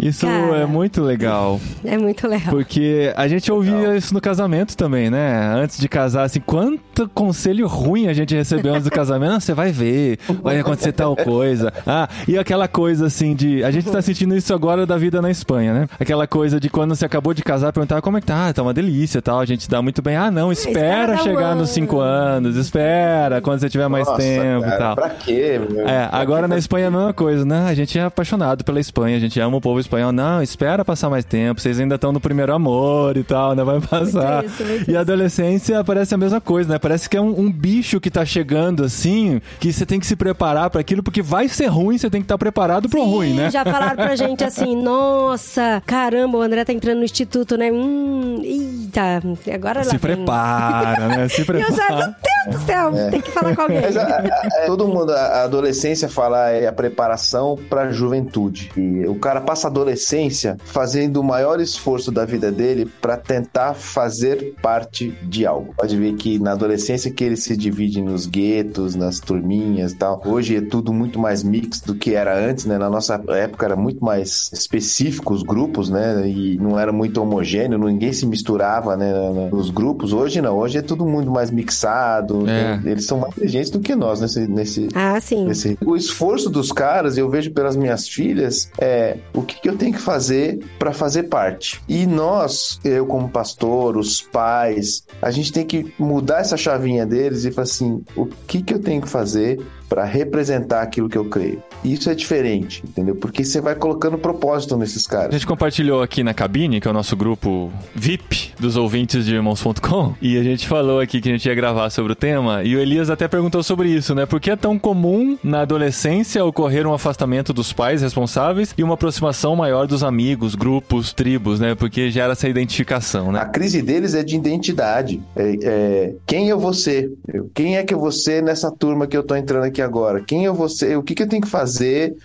Isso Cara. é muito legal. É muito legal. Porque a gente ouvia isso no casamento também, né? Antes de casar, assim, quanto conselho ruim a gente recebeu antes do casamento. Não, você vai ver, vai acontecer tal coisa. Ah, e aquela coisa assim de. A gente tá sentindo isso agora da vida na Espanha, né? Aquela coisa de quando você acabou de casar, perguntar como é que tá, ah, tá uma delícia e tal. A gente dá muito bem. Ah, não, espera, espera um chegar ano. nos cinco anos, espera quando você tiver mais Nossa, tempo cara, e tal. Pra quê? meu? É, Pra agora que na Espanha é a mesma coisa, né? A gente é apaixonado pela Espanha, a gente ama o povo espanhol. Não, espera passar mais tempo, vocês ainda estão no primeiro amor e tal, né? Vai passar. isso, muito e a adolescência parece a mesma coisa, né? Parece que é um, um bicho que tá chegando assim, que você tem que se preparar para aquilo, porque vai ser ruim, você tem que estar preparado pro Sim, ruim, né? Já falaram pra gente assim, nossa, caramba, o André tá entrando no instituto, né? Hum, eita, agora lá Se vem. prepara, né? Se eu já, meu prepara. Deus do céu, tem que falar com alguém. Mas a- a- todo mundo, a adolescência fala é a preparação para a juventude. E o cara passa a adolescência fazendo o maior esforço da vida dele para tentar fazer parte de algo. Pode ver que na adolescência que ele se divide nos guetos, nas turminhas e tal. Hoje é tudo muito mais mix do que era antes, né? Na nossa época era muito mais específico os grupos, né? E não era muito homogêneo, ninguém se misturava, né? Nos grupos. Hoje não, hoje é tudo muito mais mixado. É. tem- eles são mais inteligentes do que nós nesse, nesse, Ah, sim. esse- O esforço dos caras, eu vejo pelas minhas filhas, é o que, que eu tenho que fazer para fazer parte. E nós, eu como pastor, os pais, a gente tem que mudar essa chavinha deles e falar assim: o que, que eu tenho que fazer para representar aquilo que eu creio? Isso é diferente, entendeu? Porque você vai colocando propósito nesses A caras. gente compartilhou aqui na cabine, que é o nosso grupo VIP dos ouvintes de irmãos.com, e a gente falou aqui que a gente ia gravar sobre o tema, e o Elias até perguntou sobre isso, né? Por que é tão comum na adolescência ocorrer um afastamento dos pais responsáveis e uma aproximação maior dos amigos, grupos, tribos, né? Porque gera essa identificação, A né? crise deles é de identidade. É, é, quem eu vou ser? Quem é que eu vou ser nessa turma que eu tô entrando aqui agora? Quem eu vou ser? O que, que eu tenho que fazer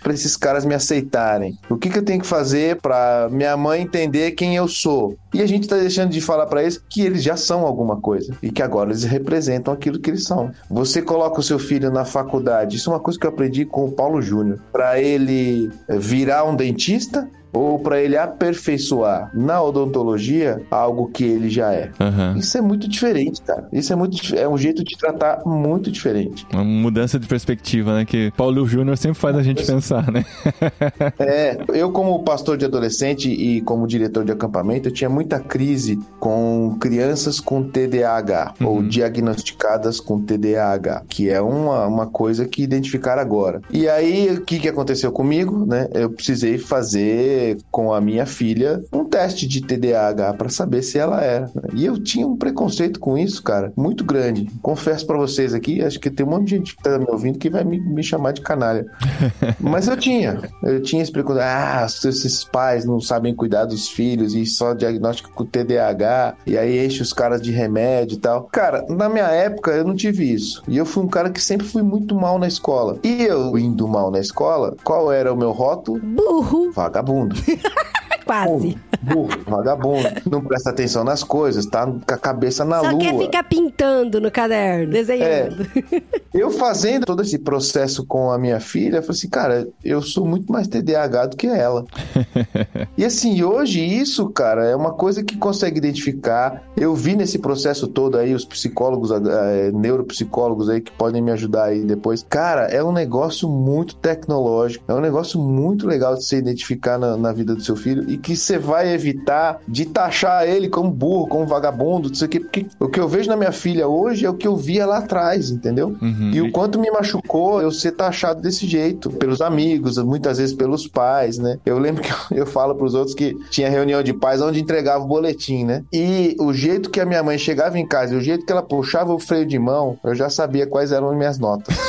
para esses caras me aceitarem? O que, que eu tenho que fazer para minha mãe entender quem eu sou? E a gente tá deixando de falar para eles que eles já são alguma coisa e que agora eles representam aquilo que eles são. Você coloca o seu filho na faculdade, isso é uma coisa que eu aprendi com o Paulo Júnior, para ele virar um dentista ou para ele aperfeiçoar na odontologia algo que ele já é. Aham. Isso é muito diferente, cara. Isso é muito é um jeito de tratar muito diferente. Uma mudança de perspectiva, né? Que Paulo Júnior sempre faz a gente pensar, né? É, eu como pastor de adolescente e como diretor de acampamento, eu tinha muita crise com crianças com TDAH ou diagnosticadas com TDAH, que é uma, uma coisa que identificaram agora. E aí, o que, que aconteceu comigo, né? Eu precisei fazer com a minha filha um teste de TDAH para saber se ela era. E eu tinha um preconceito com isso, cara, muito grande. Confesso para vocês aqui, acho que tem um monte de gente que tá me ouvindo que vai me, me chamar de canalha. Mas eu tinha. Eu tinha esse preconceito. Ah, esses pais não sabem cuidar dos filhos e só diagnóstico com TDAH. E aí enche os caras de remédio e tal. Cara, na minha época eu não tive isso. E eu fui um cara que sempre fui muito mal na escola. E eu indo mal na escola, qual era o meu rótulo? Burro, Vagabundo. mundo. quase. Burro, vagabundo. Não presta atenção nas coisas, tá com a cabeça na Só lua. quer ficar pintando no caderno, desenhando. Eu fazendo todo esse processo com a minha filha, eu falei assim, cara, eu sou muito mais TDAH do que ela. e assim, hoje isso, cara, é uma coisa que consegue identificar. Eu vi nesse processo todo aí, os psicólogos, eh, neuropsicólogos aí que podem me ajudar aí depois. Cara, é um negócio muito tecnológico, é um negócio muito legal de você identificar na, na vida do seu filho e que você vai evitar de taxar ele como burro, como vagabundo, não sei o quê, porque o que eu vejo na minha filha hoje é o que eu via lá atrás, entendeu? Uhum. E o quanto me machucou eu ser taxado desse jeito, pelos amigos, muitas vezes pelos pais, né? Eu lembro que eu, eu falo pros outros que tinha reunião de pais onde entregava o boletim, né? E o jeito que a minha mãe chegava em casa e o jeito que ela puxava o freio de mão, eu já sabia quais eram as minhas notas.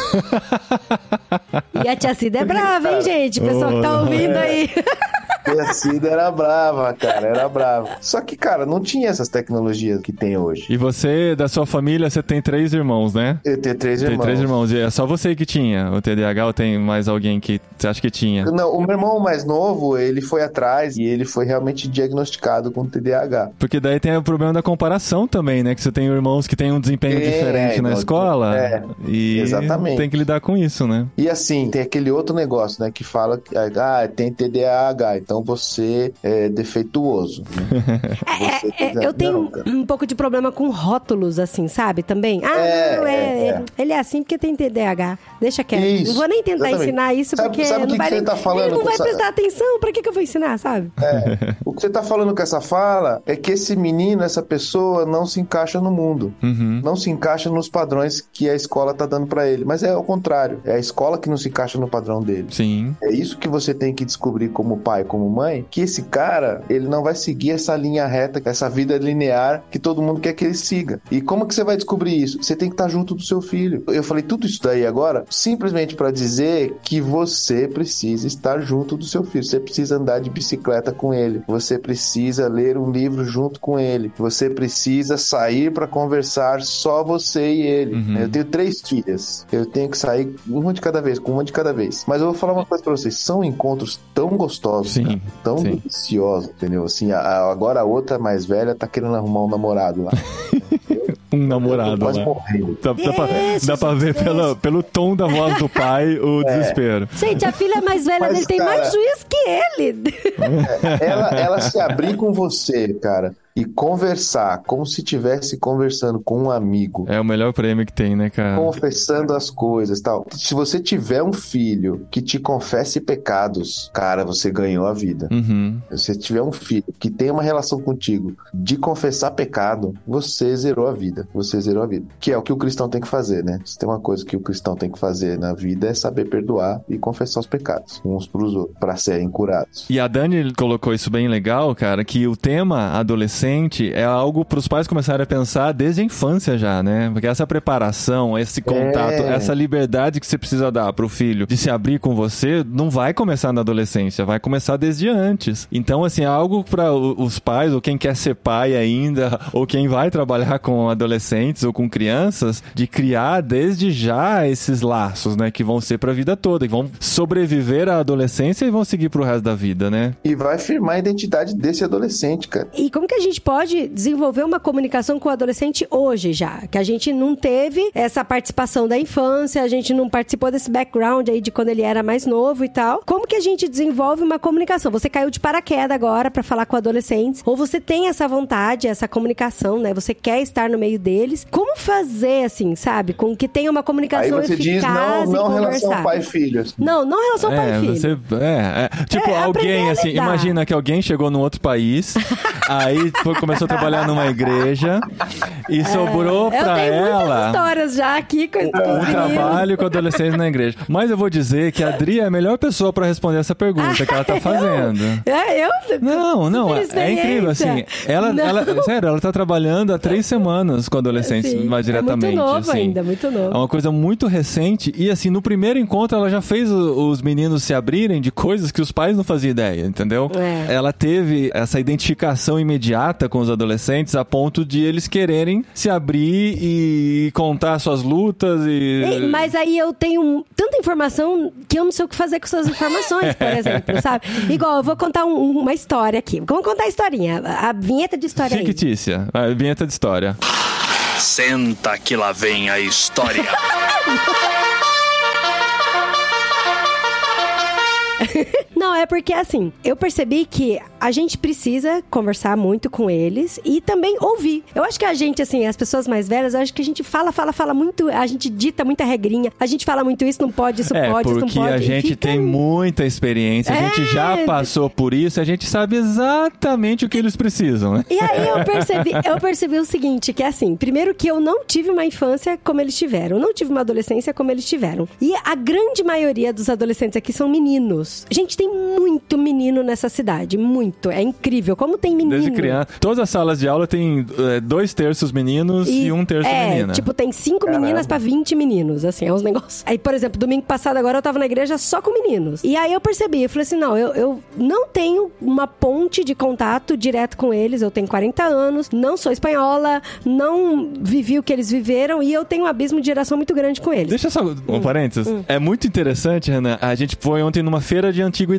E a tia Cida é brava, hein, gente? O pessoal que tá ouvindo aí. E a Cida era brava, cara, era brava. Só que, cara, não tinha essas tecnologias que tem hoje. E você, da sua família, você tem três irmãos, né? Eu tenho três Tem irmãos. três irmãos. E é só você que tinha o TDAH ou tem mais alguém que você acha que tinha? Não, o meu irmão mais novo, ele foi atrás e ele foi realmente diagnosticado com TDAH. Porque daí tem o problema da comparação também, né? Que você tem irmãos que têm um desempenho É, diferente na não, escola. é, e exatamente. tem que lidar com isso, né? E assim, tem aquele outro negócio, né, que fala que ah, tem TDAH, então você é defeituoso. né? Você É, quiser- eu tenho um pouco de problema com rótulos, assim, sabe? Também. Ah, É, não, é, é, é. Ele é assim porque tem TDAH. Deixa quieto. Isso, não vou nem tentar exatamente. ensinar isso Sabe- porque sabe o não que vai que nem- tá falando Ele não vai essa- prestar atenção. Pra que, que eu vou ensinar, sabe? O que você tá falando com essa fala é que esse menino, essa pessoa, não se encaixa no mundo. Uhum. Não se encaixa nos padrões que a escola tá dando pra ele. Mas é ao contrário. É a escola que não se encaixa no padrão dele. Sim. É isso que você tem que descobrir como pai, como mãe, que esse cara, ele não vai seguir essa linha reta, essa vida linear que todo mundo quer que ele siga. E como que você vai descobrir isso? Você tem que estar junto do seu filho. Eu falei tudo isso daí agora simplesmente para dizer que você precisa estar junto do seu filho. Você precisa andar de bicicleta com ele. Você precisa ler um livro junto com ele. Você precisa sair para conversar só você e ele. Uhum. Eu tenho três filhas. Eu tenho que sair uma de cada vez, com uma de cada vez. Mas eu vou falar uma coisa pra vocês: são encontros tão gostosos, Sim, cara, tão sim. deliciosos, entendeu? Assim, a- a- agora a outra mais velha tá querendo arrumar um namorado lá. Um namorado lá. morrendo. Dá, dá pra, dá pra ver pela, pelo tom da voz do pai o desespero. Gente, a filha mais velha Mas, dele tem cara- mais juiz que ele. Ela, ela se abrir com você, cara, e conversar como se estivesse conversando com um amigo. É o melhor prêmio que tem, né, cara? confessando as coisas tal. Se você tiver um filho que te confesse pecados, cara, você ganhou a vida. Uhum. Se você tiver um filho que tem uma relação contigo de confessar pecado, você zerou a vida. Você zerou a vida. Que é o que o cristão tem que fazer, né? Se tem uma coisa que o cristão tem que fazer na vida é saber perdoar e confessar os pecados uns pros outros, para serem curados. E a Dani colocou isso bem legal, cara, que o tema adolescente é algo para os pais começarem a pensar desde a infância já, né? Porque essa preparação, esse contato, É. essa liberdade que você precisa dar pro filho de se abrir com você, não vai começar na adolescência, vai começar desde antes. Então, assim, é algo para os pais ou quem quer ser pai ainda, ou quem vai trabalhar com adolescentes ou com crianças, de criar desde já esses laços, né, que vão ser para a vida toda, que vão sobreviver à adolescência e vão seguir pro resto da vida, né? E vai firmar a identidade desse adolescente, cara. E como que a gente pode desenvolver uma comunicação com o adolescente hoje já? Que a gente não teve essa participação da infância, a gente não participou desse background aí de quando ele era mais novo e tal. Como que a gente desenvolve uma comunicação? Você caiu de paraquedas agora para falar com adolescentes, ou você tem essa vontade, essa comunicação, né? Você quer estar no meio deles. Como fazer assim, sabe? Com que tenha uma Aí comunicação você diz eficaz não, não e relação conversada. pai-filho. assim. Não, não relação pai É, e filho. você. É, é. Tipo, É, alguém assim, imagina que alguém chegou num outro país, aí foi- começou a trabalhar numa igreja e sobrou Eu pra ela. histórias já aqui com, Um meninos. trabalho com adolescentes na igreja. Mas eu vou dizer que a Adri é a melhor pessoa pra responder essa pergunta que ela tá fazendo. É, eu? Não, não, é incrível, assim. Ela, Não. ela, sério, ela tá trabalhando há três semanas com adolescentes Sim, mais diretamente. É muito novo assim. ainda, muito novo. É uma coisa muito recente e, assim, no primeiro encontro ela já fez o- os meninos se abrirem de coisas que os pais não faziam ideia, entendeu? É. Ela teve essa identificação imediata com os adolescentes a ponto de eles quererem se abrir e contar suas lutas e... Ei, Mas aí eu tenho tanta informação que eu não sei o que fazer com suas informações, por exemplo, sabe? Igual, eu vou contar um- uma história aqui. Vamos contar a historinha, a a vinheta de história aí. Fictícia, a vinheta de história. Senta que lá vem a história. Não, é porque assim, eu percebi que a gente precisa conversar muito com eles e também ouvir. Eu acho que a gente, assim, as pessoas mais velhas, eu acho que a gente fala, fala, fala muito, a gente dita muita regrinha, a gente fala muito isso, não pode, isso É, pode, isso não porque pode. a e gente fica- tem muita experiência, a gente já É. passou por isso, a gente sabe exatamente o que eles precisam, né? E aí eu percebi, eu percebi o seguinte, que é assim, primeiro que eu não tive uma infância como eles tiveram, não tive uma adolescência como eles tiveram. E a grande maioria dos adolescentes aqui são meninos. Gente, tem muito menino nessa cidade, muito. É incrível como tem menino. Desde criança. Todas as salas de aula tem é, dois terços meninos e, um terço é, menina. tipo, tem cinco meninas pra 20 meninos, assim, é uns negócios. Aí, por exemplo, domingo passado agora eu tava na igreja só com meninos. E aí eu percebi, eu falei assim, não, eu, eu não tenho uma ponte de contato direto com eles, eu tenho 40 anos, não sou espanhola, não vivi o que eles viveram e eu tenho um abismo de geração muito grande com eles. Deixa só Hum. um parênteses. É muito interessante, Renan. A gente foi ontem numa feira de antiguidades.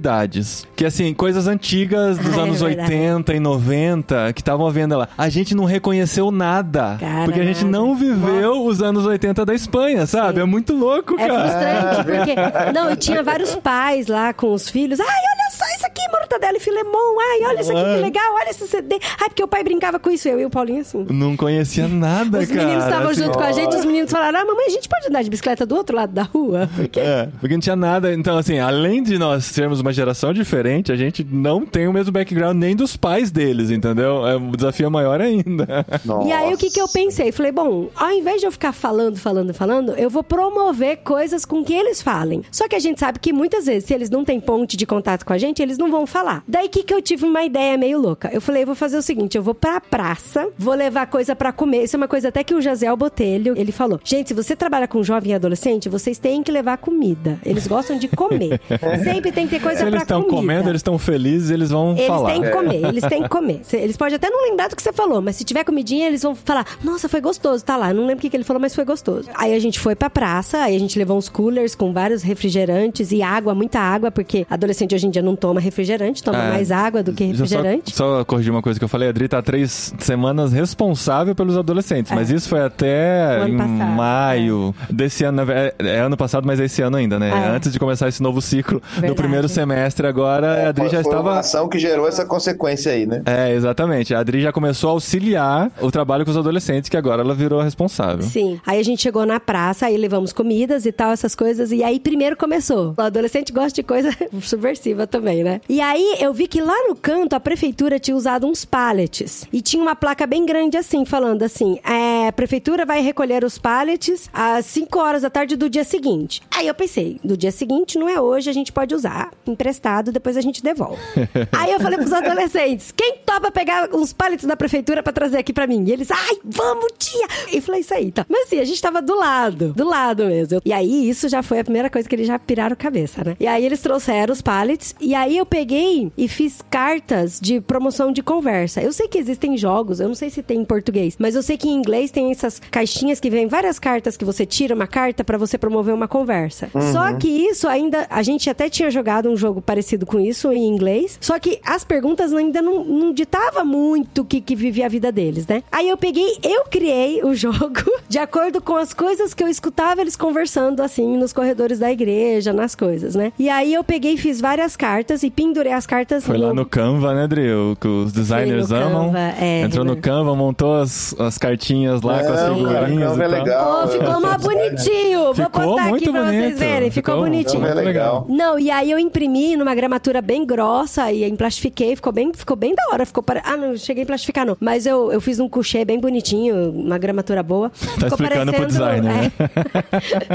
Que, assim, coisas antigas dos Ah, é anos verdade. 80 e 90 que estavam vendo lá. A gente não reconheceu nada. Cara, porque a gente não viveu os anos 80 da Espanha, sabe? É muito louco, É cara. frustrante, porque. Não, e tinha vários pais lá com os filhos. Ai, olha só isso aqui, mortadela e filemon. Ai, olha isso aqui que legal, olha esse CD. Ai, porque o pai brincava com isso, eu e o Paulinho assim. Não conhecia nada, Os cara. meninos estavam assim, junto com a gente, os meninos falaram: Ah, mamãe, a gente pode andar de bicicleta do outro lado da rua? Porque. É, porque não tinha nada. Então, assim, além de nós sermos uma geração diferente, a gente não tem o mesmo background nem dos pais deles, entendeu? É, o desafio é maior ainda. E aí, o que, que eu pensei? Falei, bom, ao invés de eu ficar falando, falando, falando, eu vou promover coisas com que eles falem. Só que a gente sabe que muitas vezes, se eles não têm ponte de contato com a gente, eles não vão falar. Daí que, que eu tive uma ideia meio louca. Eu falei, eu vou fazer o seguinte: eu vou pra praça, vou levar coisa pra comer. Isso é uma coisa até que o Jaziel Botelho, ele falou: gente, se você trabalha com jovem e adolescente, vocês têm que levar comida. Eles gostam de comer. Sempre tem que ter coisa Se eles pra estão comendo, eles estão felizes, eles vão Eles falar. têm que comer, eles têm que comer. Eles podem até não lembrar do que você falou, mas se tiver comidinha, eles vão falar: Nossa, foi gostoso, tá lá. Eu não lembro o que, que ele falou, mas foi gostoso. Aí a gente foi pra praça, aí a gente levou uns coolers com vários refrigerantes e água, muita água, porque adolescente hoje em dia não toma refrigerante, toma É. mais água do que refrigerante. Só, só corrigir uma coisa que eu falei. A Adri tá há três semanas responsável pelos adolescentes. Mas isso foi até em passado, maio desse ano. É, é ano passado, mas é esse ano ainda, né? É. Antes de começar esse novo ciclo. No Verdade. primeiro semestre agora, a Adri Foi, já foi estava... uma ação que gerou essa consequência aí, né? É, exatamente. A Adri já começou a auxiliar o trabalho com os adolescentes, que agora ela virou a responsável. Sim. Aí a gente chegou na praça, aí levamos comidas e tal, essas coisas. E aí primeiro começou. O adolescente gosta de coisa subversiva também, né? E aí eu vi que lá no canto a prefeitura tinha usado uns pallets. E tinha uma placa bem grande assim, falando assim: é, a prefeitura vai recolher os pallets às 5 horas da tarde do dia seguinte. Aí eu pensei, do dia seguinte não é hoje, a gente pode usar emprestado, depois a gente devolve. aí eu falei pros adolescentes: quem topa pegar uns pallets da prefeitura pra trazer aqui pra mim? E eles, ai, vamos, tia! E falei, isso aí, tá. Mas assim, a gente tava do lado, do lado mesmo. E aí, isso já foi a primeira coisa que eles já piraram cabeça, né? E aí eles trouxeram os pallets, e aí eu peguei e fiz cartas de promoção de conversa. Eu sei que existem jogos, eu não sei se tem em português, mas eu sei que em inglês tem essas caixinhas que vem várias cartas que você tira uma carta pra você promover uma conversa. Só que isso ainda a gente até tinha jogado um jogo parecido com isso em inglês, só que as perguntas ainda não, não ditava muito o que, que vivia a vida deles, né? Aí eu peguei, eu criei o jogo de acordo com as coisas que eu escutava eles conversando assim nos corredores da igreja, nas coisas, né? E aí eu peguei e fiz várias cartas e pendurei as cartas Foi lá no Canva, né, Drill? Que os designers amam. Canva, é, Entrou no. Canva, montou as, as cartinhas lá com as cara, figurinhas. Canva é tal. legal. Oh, ficou mais bonitinho. Vou Ficou postar aqui muito pra vocês bonito. verem. Ficou, Ficou- bonitinho. É legal. Não, e aí eu imprimi numa gramatura bem grossa e emplastifiquei, ficou bem, ficou bem da hora. Ficou pare... Ah, não cheguei a plastificar, não. Mas eu, eu fiz um couchê bem bonitinho, uma gramatura boa. Tá explicando pro designer, né?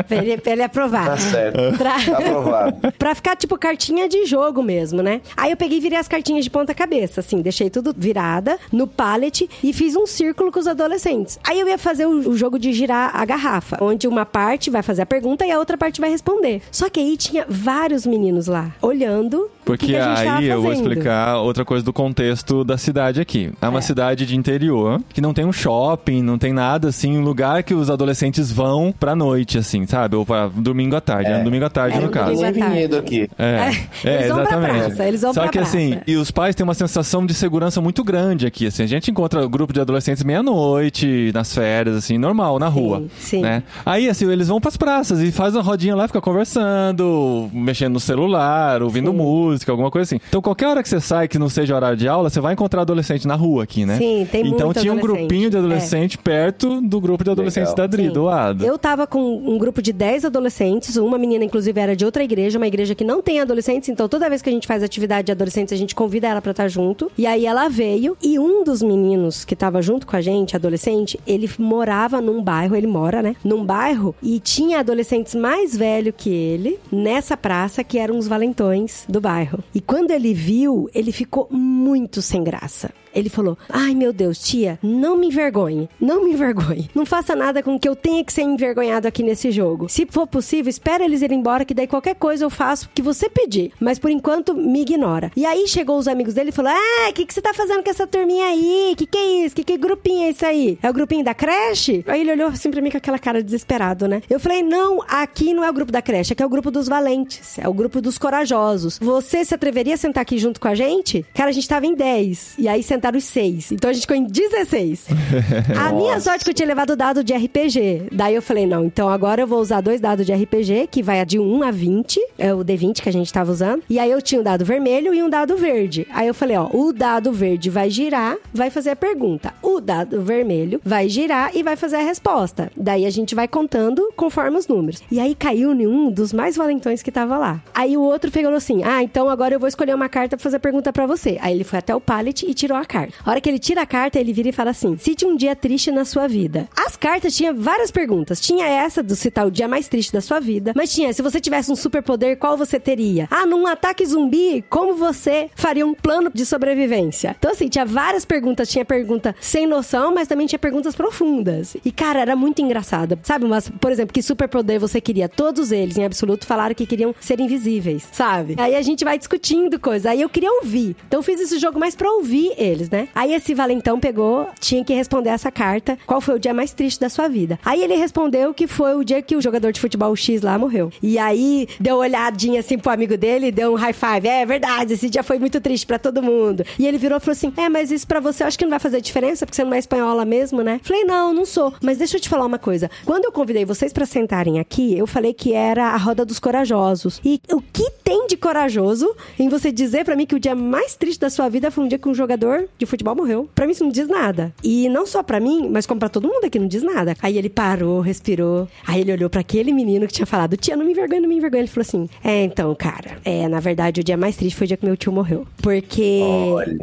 pra, ele, pra ele aprovar. Tá certo. Pra... Tá aprovado. pra ficar tipo cartinha de jogo mesmo, né? Aí eu peguei e virei as cartinhas de ponta cabeça, assim, deixei tudo virada no pallet e fiz um círculo com os adolescentes. Aí eu ia fazer o, o jogo de girar a garrafa, onde uma parte vai fazer a pergunta e a outra parte vai responder. Só que aí tinha vários meninos lá, olhando o que Porque que, a gente tava aí eu vou explicar outra coisa do contexto da cidade aqui. É uma cidade de interior que não tem um shopping, não tem nada assim, um lugar que os adolescentes vão pra noite, assim, sabe? Ou pra domingo à tarde. É, um domingo à tarde, É, no caso. vinhedo aqui. É, É, eles vão pra praça, eles vão Só pra que praça. assim, e os pais têm uma sensação de segurança muito grande aqui, assim. A gente encontra grupo de adolescentes meia-noite, nas férias, assim, normal, na rua. sim. Né? Aí, assim, eles vão pras praças e fazem uma rodinha lá, fica conversando, mexendo no celular, ouvindo Sim. música, alguma coisa assim. Então, qualquer hora que você sai que não seja horário de aula, você vai encontrar adolescente na rua aqui, né? Sim, tem Então muito tinha um grupinho de É. adolescente perto do grupo de adolescentes Legal. da Dri, Sim. do lado. Eu tava com um grupo de 10 adolescentes, uma menina, inclusive, era de outra igreja, uma igreja que não tem adolescentes, então toda vez que a gente faz atividade de adolescentes, a gente convida ela pra estar junto. E aí ela veio, e um dos meninos que tava junto com a gente, adolescente, ele morava num bairro, ele mora, né? Num bairro, e tinha adolescentes mais velhos que ele, nessa praça, que eram os valentões do bairro. E quando ele viu, ele ficou muito sem graça. Ele falou: Ai meu Deus, tia, não me envergonhe. Não me envergonhe. Não faça nada com que eu tenha que ser envergonhado aqui nesse jogo. Se for possível, espera eles irem embora, que daí qualquer coisa eu faço que você pedir. Mas por enquanto, me ignora. E aí chegou os amigos dele e falou: Ah, o que, que você tá fazendo com essa turminha aí? Que que é isso? Que, que grupinho é isso aí? É o grupinho da creche? Aí ele olhou assim pra mim com aquela cara desesperado, né? Eu falei: Não, aqui não é o grupo da creche, aqui é o grupo dos valentes. É o grupo dos corajosos. Você se atreveria a sentar aqui junto com a gente? Cara, a gente tava em 10. E aí os 6. Então a gente ficou em 16. a minha sorte que eu tinha levado o dado de RPG. Daí eu falei, não, então agora eu vou usar dois dados de RPG, que vai de 1 a 20. É o D20 que a gente tava usando. E aí eu tinha um dado vermelho e um dado verde. Aí eu falei, ó, o dado verde vai girar, vai fazer a pergunta. O dado vermelho vai girar e vai fazer a resposta. Daí a gente vai contando conforme os números. E aí caiu em um dos mais valentões que tava lá. Aí o outro pegou assim: Ah, então agora eu vou escolher uma carta pra fazer a pergunta pra você. Aí ele foi até o pallet e tirou a carta. A hora que ele tira a carta, ele vira e fala assim: Cite um dia triste na sua vida. As cartas tinham várias perguntas. Tinha essa do citar o dia mais triste da sua vida, mas tinha: se você tivesse um superpoder, qual você teria? Ah, num ataque zumbi, como você faria um plano de sobrevivência? Então, assim, tinha várias perguntas. Tinha pergunta sem noção, mas também tinha perguntas profundas. E, cara, era muito engraçado. Sabe, mas, por exemplo, que superpoder você queria? Todos eles, em absoluto, falaram que queriam ser invisíveis, sabe? Aí a gente vai discutindo coisas. Aí eu queria ouvir. Então eu fiz esse jogo mais pra ouvir eles, né? Aí esse valentão pegou, tinha que responder essa carta. Qual foi o dia mais triste da sua vida? Aí ele respondeu que foi o dia que o jogador de futebol X lá morreu. E aí deu uma olhadinha assim pro amigo dele, deu um high five. É verdade, esse dia foi muito triste pra todo mundo. E ele virou e falou assim: É, mas isso pra você acho que não vai fazer diferença, porque você não é espanhola mesmo, né? Falei, não, não sou. Mas deixa eu te falar uma coisa. Quando eu convidei vocês pra sentarem aqui, eu falei que era a roda dos corajosos. E o que tem de corajoso em você dizer pra mim que o dia mais triste da sua vida foi um dia que um jogador de futebol morreu? Pra mim isso não diz nada. E não só pra mim, mas como pra todo mundo aqui não diz nada. Aí ele parou, respirou. Aí ele olhou pra aquele menino que tinha falado: "Tia, não me envergonha, não me envergonha". Ele falou assim: "É, então, cara, é, na verdade o dia mais triste foi o dia que meu tio morreu, porque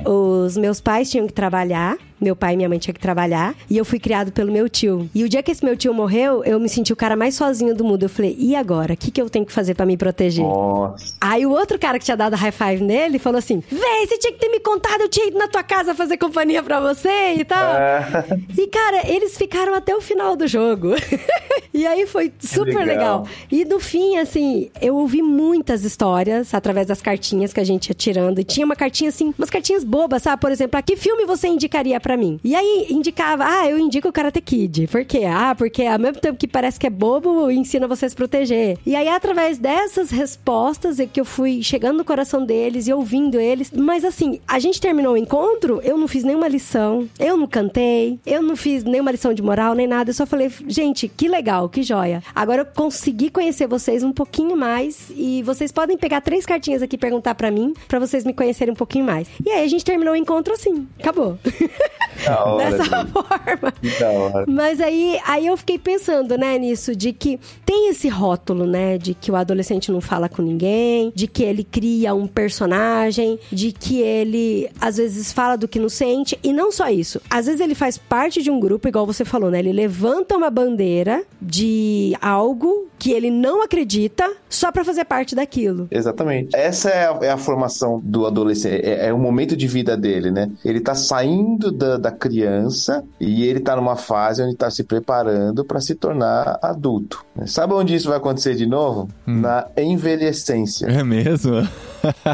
os meus pais tinham que trabalhar Meu pai e minha mãe tinham que trabalhar. E eu fui criado pelo meu tio. E o dia que esse meu tio morreu, eu me senti o cara mais sozinho do mundo. Eu falei, e agora? O que, que eu tenho que fazer pra me proteger? Nossa. Aí o outro cara que tinha dado high five nele falou assim: Véi, você tinha que ter me contado, eu tinha ido na tua casa fazer companhia pra você e tal. E, cara, eles ficaram até o final do jogo. e aí foi super legal. legal. E no fim, assim, eu ouvi muitas histórias através das cartinhas que a gente ia tirando. E tinha uma cartinha assim, umas cartinhas bobas, sabe? Por exemplo, ah, que filme você indicaria pra mim? E aí indicava, ah, eu indico o Karate Kid. Por quê? Ah, porque ao mesmo tempo que parece que é bobo, ensina você a se proteger. E aí, através dessas respostas, é que eu fui chegando no coração deles e ouvindo eles. Mas assim, a gente terminou o encontro, eu não fiz nenhuma lição, eu não cantei, eu não fiz nenhuma lição de moral, nem nada. Eu só falei, gente, que legal, que joia. Agora eu consegui conhecer vocês um pouquinho mais e vocês podem pegar três cartinhas aqui e perguntar pra mim, pra vocês me conhecerem um pouquinho mais. E aí a gente terminou o encontro assim, acabou. Hora, Dessa gente. forma. Mas aí, aí eu fiquei pensando, né, nisso, de que tem esse rótulo, né, de que o adolescente não fala com ninguém, de que ele cria um personagem, de que ele às vezes fala do que não sente, e não só isso. Às vezes ele faz parte de um grupo, igual você falou, né? Ele levanta uma bandeira de algo que ele não acredita só pra fazer parte daquilo. Exatamente. Essa é a, é a formação do adolescente, é, é o momento de vida dele, né? Ele tá saindo da, da criança e ele tá numa fase onde tá se preparando para se tornar adulto. Sabe onde isso vai acontecer de novo? Na envelhecência. É mesmo?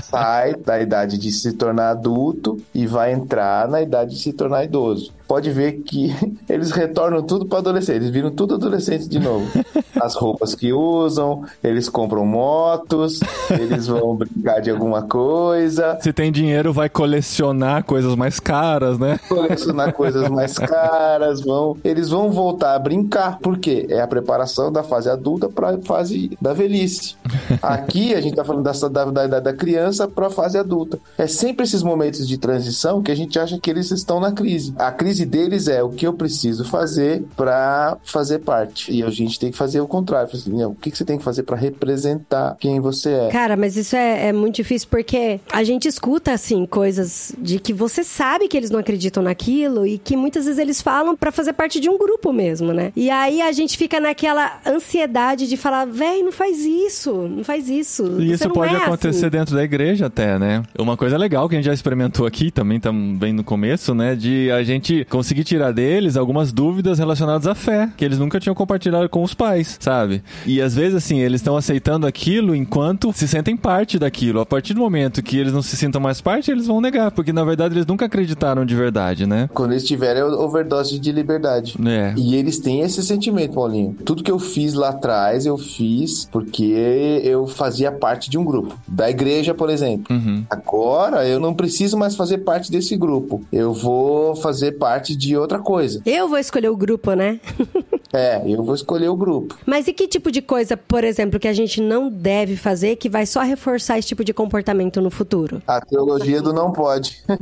Sai da idade de se tornar adulto e vai entrar na idade de se tornar idoso. Pode ver que eles retornam tudo para adolescente, eles viram tudo adolescente de novo. As roupas que usam, eles compram motos, eles vão brincar de alguma coisa, Se tem dinheiro, vai colecionar coisas mais caras, né? colecionar coisas mais caras, vão, eles vão voltar a brincar. Por quê? É a preparação da fase adulta para a fase da velhice. Aqui a gente tá falando da, da, da- da criança para a fase adulta. É sempre esses momentos de transição que a gente acha que eles estão na crise. A crise deles é o que eu preciso fazer para fazer parte. E a gente tem que fazer o contrário. Assim, não, o que, que você tem que fazer para representar quem você é? Cara, mas isso é, é muito difícil porque a gente escuta, assim, coisas de que você sabe que eles não acreditam naquilo e que muitas vezes eles falam pra fazer parte de um grupo mesmo, né? E aí a gente fica naquela ansiedade de falar, véi, não faz isso, não faz isso. E você isso não pode é acontecer assim." dentro da igreja até, né? Uma coisa legal que a gente já experimentou aqui, também estamos bem no começo, né? De a gente conseguir tirar deles algumas dúvidas relacionadas à fé, que eles nunca tinham compartilhado com os pais, sabe? E às vezes, assim, eles estão aceitando aquilo enquanto se sentem parte daquilo. A partir do momento que eles não se sintam mais parte, eles vão negar, porque na verdade eles nunca acreditaram de verdade, né? Quando eles tiverem overdose de liberdade. É. E eles têm esse sentimento, Paulinho. Tudo que eu fiz lá atrás, eu fiz porque eu fazia parte de um grupo. Da igreja, por exemplo. Uhum. Agora, eu não preciso mais fazer parte desse grupo. Eu vou fazer parte de outra coisa. Eu vou escolher o grupo, né? É, eu vou escolher o grupo. Mas e que tipo de coisa, por exemplo, que a gente não deve fazer que vai só reforçar esse tipo de comportamento no futuro? A teologia do não pode.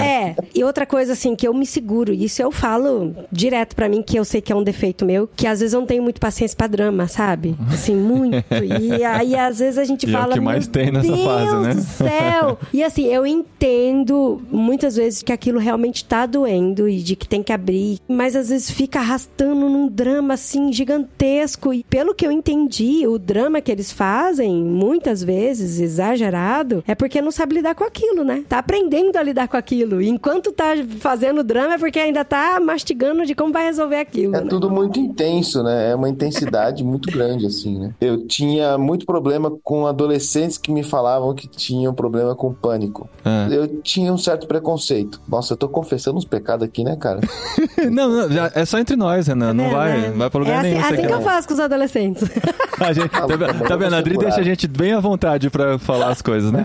É, e outra coisa assim, que eu me seguro, isso eu falo direto pra mim, que eu sei que é um defeito meu, que às vezes eu não tenho muito paciência pra drama, sabe? Assim, muito. E aí às vezes a gente E é o fala. que mais "Meu tem nessa Deus fase, né?" do céu! E assim, eu entendo muitas vezes que aquilo realmente tá doendo e de que tem que abrir, mas às vezes fica arrastando num drama assim gigantesco. E pelo que eu entendi, o drama que eles fazem, muitas vezes exagerado, é porque não sabe lidar com aquilo, né? Tá aprendendo a lidar com aquilo. E enquanto tá fazendo drama é porque ainda tá mastigando de como vai resolver aquilo. É né? tudo muito intenso, né? É uma intensidade muito grande, assim, né? Eu tinha muito problema com adolescentes que me falavam que tinham problema com pânico. É. Eu tinha um certo preconceito. Nossa, eu tô confessando uns pecados aqui, né, cara? Não, não, já- é só entre nós, Renan. Não É, vai, né? Não vai pra lugar é assim, nenhum. assim você que eu faço com os adolescentes. A gente, tá, vendo- tá vendo? A Adri deixa a gente bem à vontade pra falar as coisas, né?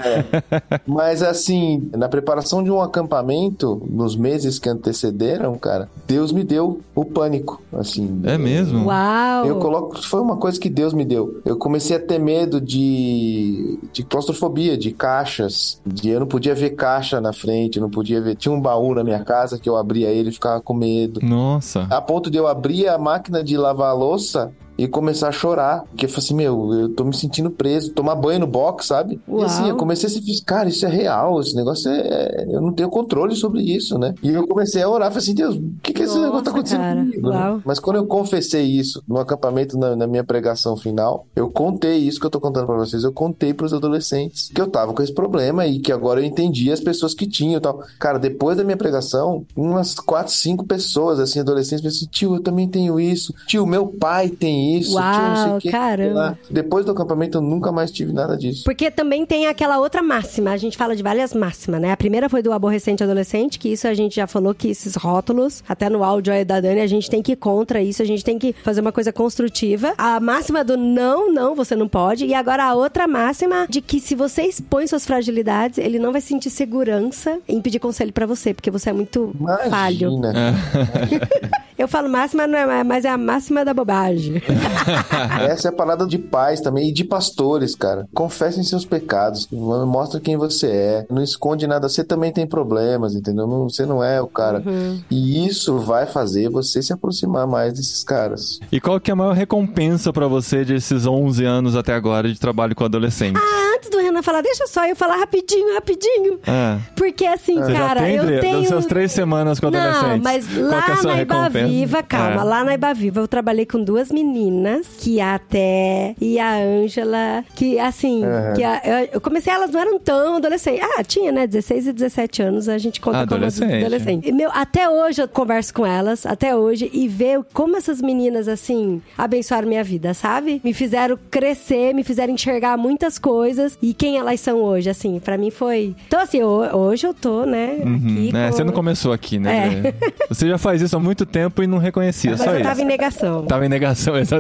Mas assim, na preparação de um acampamento, nos meses que antecederam, cara, Deus me deu o pânico, assim. É mesmo? Uau! Eu coloco, foi uma coisa que Deus me deu. Eu comecei a ter medo de, de claustrofobia, de caixas. De eu não podia ver caixa na frente, eu não podia ver. Tinha um baú na minha casa que eu abria ele e ficava com medo. Nossa. A ponto de eu abrir a máquina de lavar louça e começar a chorar. Porque eu falei assim, meu, eu tô me sentindo preso, tomar banho no box, sabe? Uau. E assim, eu comecei a se cara, isso é real, esse negócio é, Eu não tenho controle sobre isso, né? E eu comecei a orar, falei assim, Deus, o que, que esse Nossa, negócio tá acontecendo cara, comigo? né? uau. Mas quando eu confessei isso no acampamento, na, na minha pregação final, eu contei isso que eu tô contando pra vocês, eu contei pros adolescentes que eu tava com esse problema e que agora eu entendi as pessoas que tinham e tal. Cara, depois da minha pregação, umas quatro, cinco pessoas, assim, adolescentes, me assim, tio, eu também tenho isso. Tio, meu pai tem isso. tio, não sei Uau, o quê. caramba. Depois do acampamento, eu nunca mais tive nada disso. Porque também tem aquela outra máxima. A gente fala de várias máximas, né? A primeira foi do aborrecente adolescente, que isso a gente já falou que esses rótulos, até no áudio aí da Dani, a gente tem que ir contra isso, a gente tem que fazer uma coisa construtiva. A máxima do não, não, você não pode. E agora a outra máxima de que se você expõe suas fragilidades, ele não vai sentir segurança em pedir conselho pra você, porque você é muito falho. Imagina. Eu falo máxima, não é, mas é a máxima da bobagem. Essa é a parada de pais também e de pastores, cara. Confessem seus pecados, mostra quem você é, não esconde nada. Você também tem problemas, entendeu? Não- você não é o cara. Uhum. E isso vai fazer você se aproximar mais desses caras. E qual que é a maior recompensa pra você desses 11 anos até agora de trabalho com adolescente? Antes do Renan falar, deixa só eu falar rapidinho, rapidinho. Ah. Porque assim, Você cara, já tem, eu tenho. das suas três semanas com adolescentes? Não, mas Qual lá é na recompensa? Ibaviva, calma, É. lá na Ibaviva eu trabalhei com duas meninas, que a Té e a Ângela, que assim, que a- eu, eu comecei, elas não eram tão adolescentes. Ah, tinha, né, 16 e 17 anos, a gente conta como Adolescente. adolescente. E, meu, até hoje eu converso com elas, até hoje, e ver como essas meninas, assim, abençoaram minha vida, sabe? Me fizeram crescer, me fizeram enxergar muitas coisas e quem elas são hoje, assim, pra mim foi... Então, assim, ho- hoje eu tô, né, Uhum. aqui É, com- Você não começou aqui, né? É. Você já faz isso há muito tempo e não reconhecia, Mas só eu isso. tava em negação. Tava em negação, exatamente.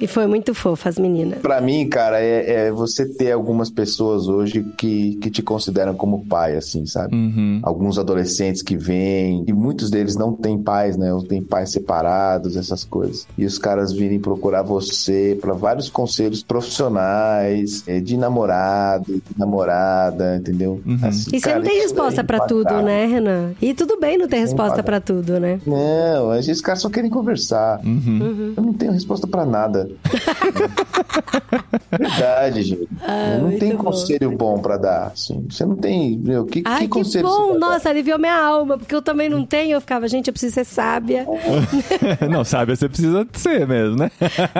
E foi muito fofa as meninas. Pra mim, cara, é, é você ter algumas pessoas hoje que, que te consideram como pai, assim, sabe? Uhum. Alguns adolescentes que vêm, e muitos deles não têm pais, né? Ou têm pais separados, essas coisas. E os caras virem procurar você para vários conselhos profissionais, eh, de namorado, de namorada, entendeu? Uhum. Assim, E você cara, não tem isso resposta é pra tudo, né, Renan? E tudo bem não ter resposta pagar. pra tudo, né? Não, esses caras só querem conversar. Uhum. Eu não tenho resposta pra nada. Verdade, gente. não Ah, muito tem bom. conselho bom pra dar. Assim. Você não tem. Meu, que, Ai, que que, conselho você bom! vai dar? Nossa, aliviou minha alma, porque eu também não tenho. Eu ficava, gente, eu preciso ser sábia. não, sabe, você precisa ser mesmo, né?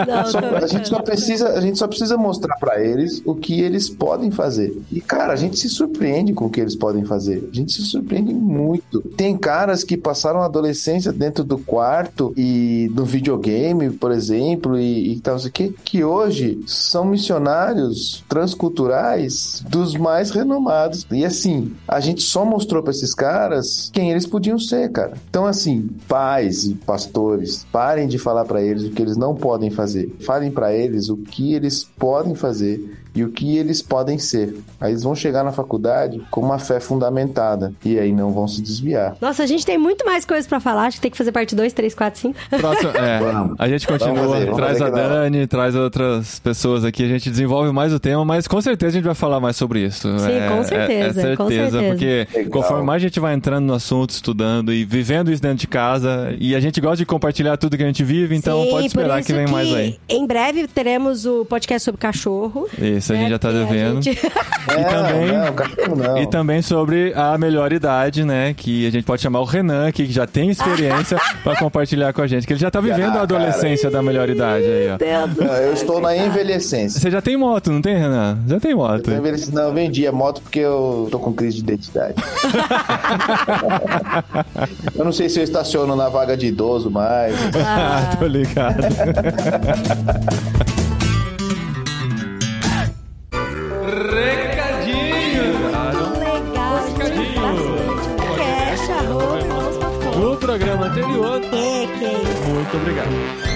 Não, Só- a gente só precisa, a gente só precisa mostrar pra eles o que eles podem fazer. E cara, a gente se surpreende com o que eles podem fazer. A gente se surpreende muito. Tem caras que passaram a adolescência dentro do quarto e no videogame, por exemplo, e, e tal, sei o quê, que hoje são missionários transculturais dos mais renomados. E assim, a gente só mostrou pra esses caras quem eles podiam ser, cara. Então assim, pais e pastores, parem de falar pra eles o que eles não podem fazer. Falem pra eles o que eles podem fazer e o que eles podem ser. Aí eles vão chegar na faculdade com uma fé fundamentada e aí não vão se desviar. Nossa, a gente tem muito mais coisas pra falar. Acho que tem que fazer parte 2, 3, 4, 5. Próximo, é, Vamos. a gente continua, fazer, traz a que. Dani, traz outras pessoas aqui, a gente desenvolve mais o tema, mas com certeza a gente vai falar mais sobre isso. Sim, é, com é- certeza, É, com certeza, certeza. porque Legal. conforme mais a gente vai entrando no assunto, estudando e vivendo isso dentro de casa, e a gente gosta de compartilhar tudo que a gente vive, então Sim, pode esperar que vem mais aí. Em breve teremos o podcast sobre cachorro. Isso, a né? gente já tá a devendo. gente- É, também- não, cachorro não. E também sobre a melhor idade, né? Que a gente pode chamar o Renan aqui, que já tem experiência pra compartilhar com a gente. Que ele já tá vivendo a Ah, cara. adolescência da melhor idade aí, ó. Não, eu estou na envelhecência. Você já tem moto, não tem, Renan? Já tem moto. Eu Não, eu vendi a moto porque eu tô com crise de identidade. eu não sei se eu estaciono na vaga de idoso mais. Ah, tô ligado. Anterior. É. Muito obrigado.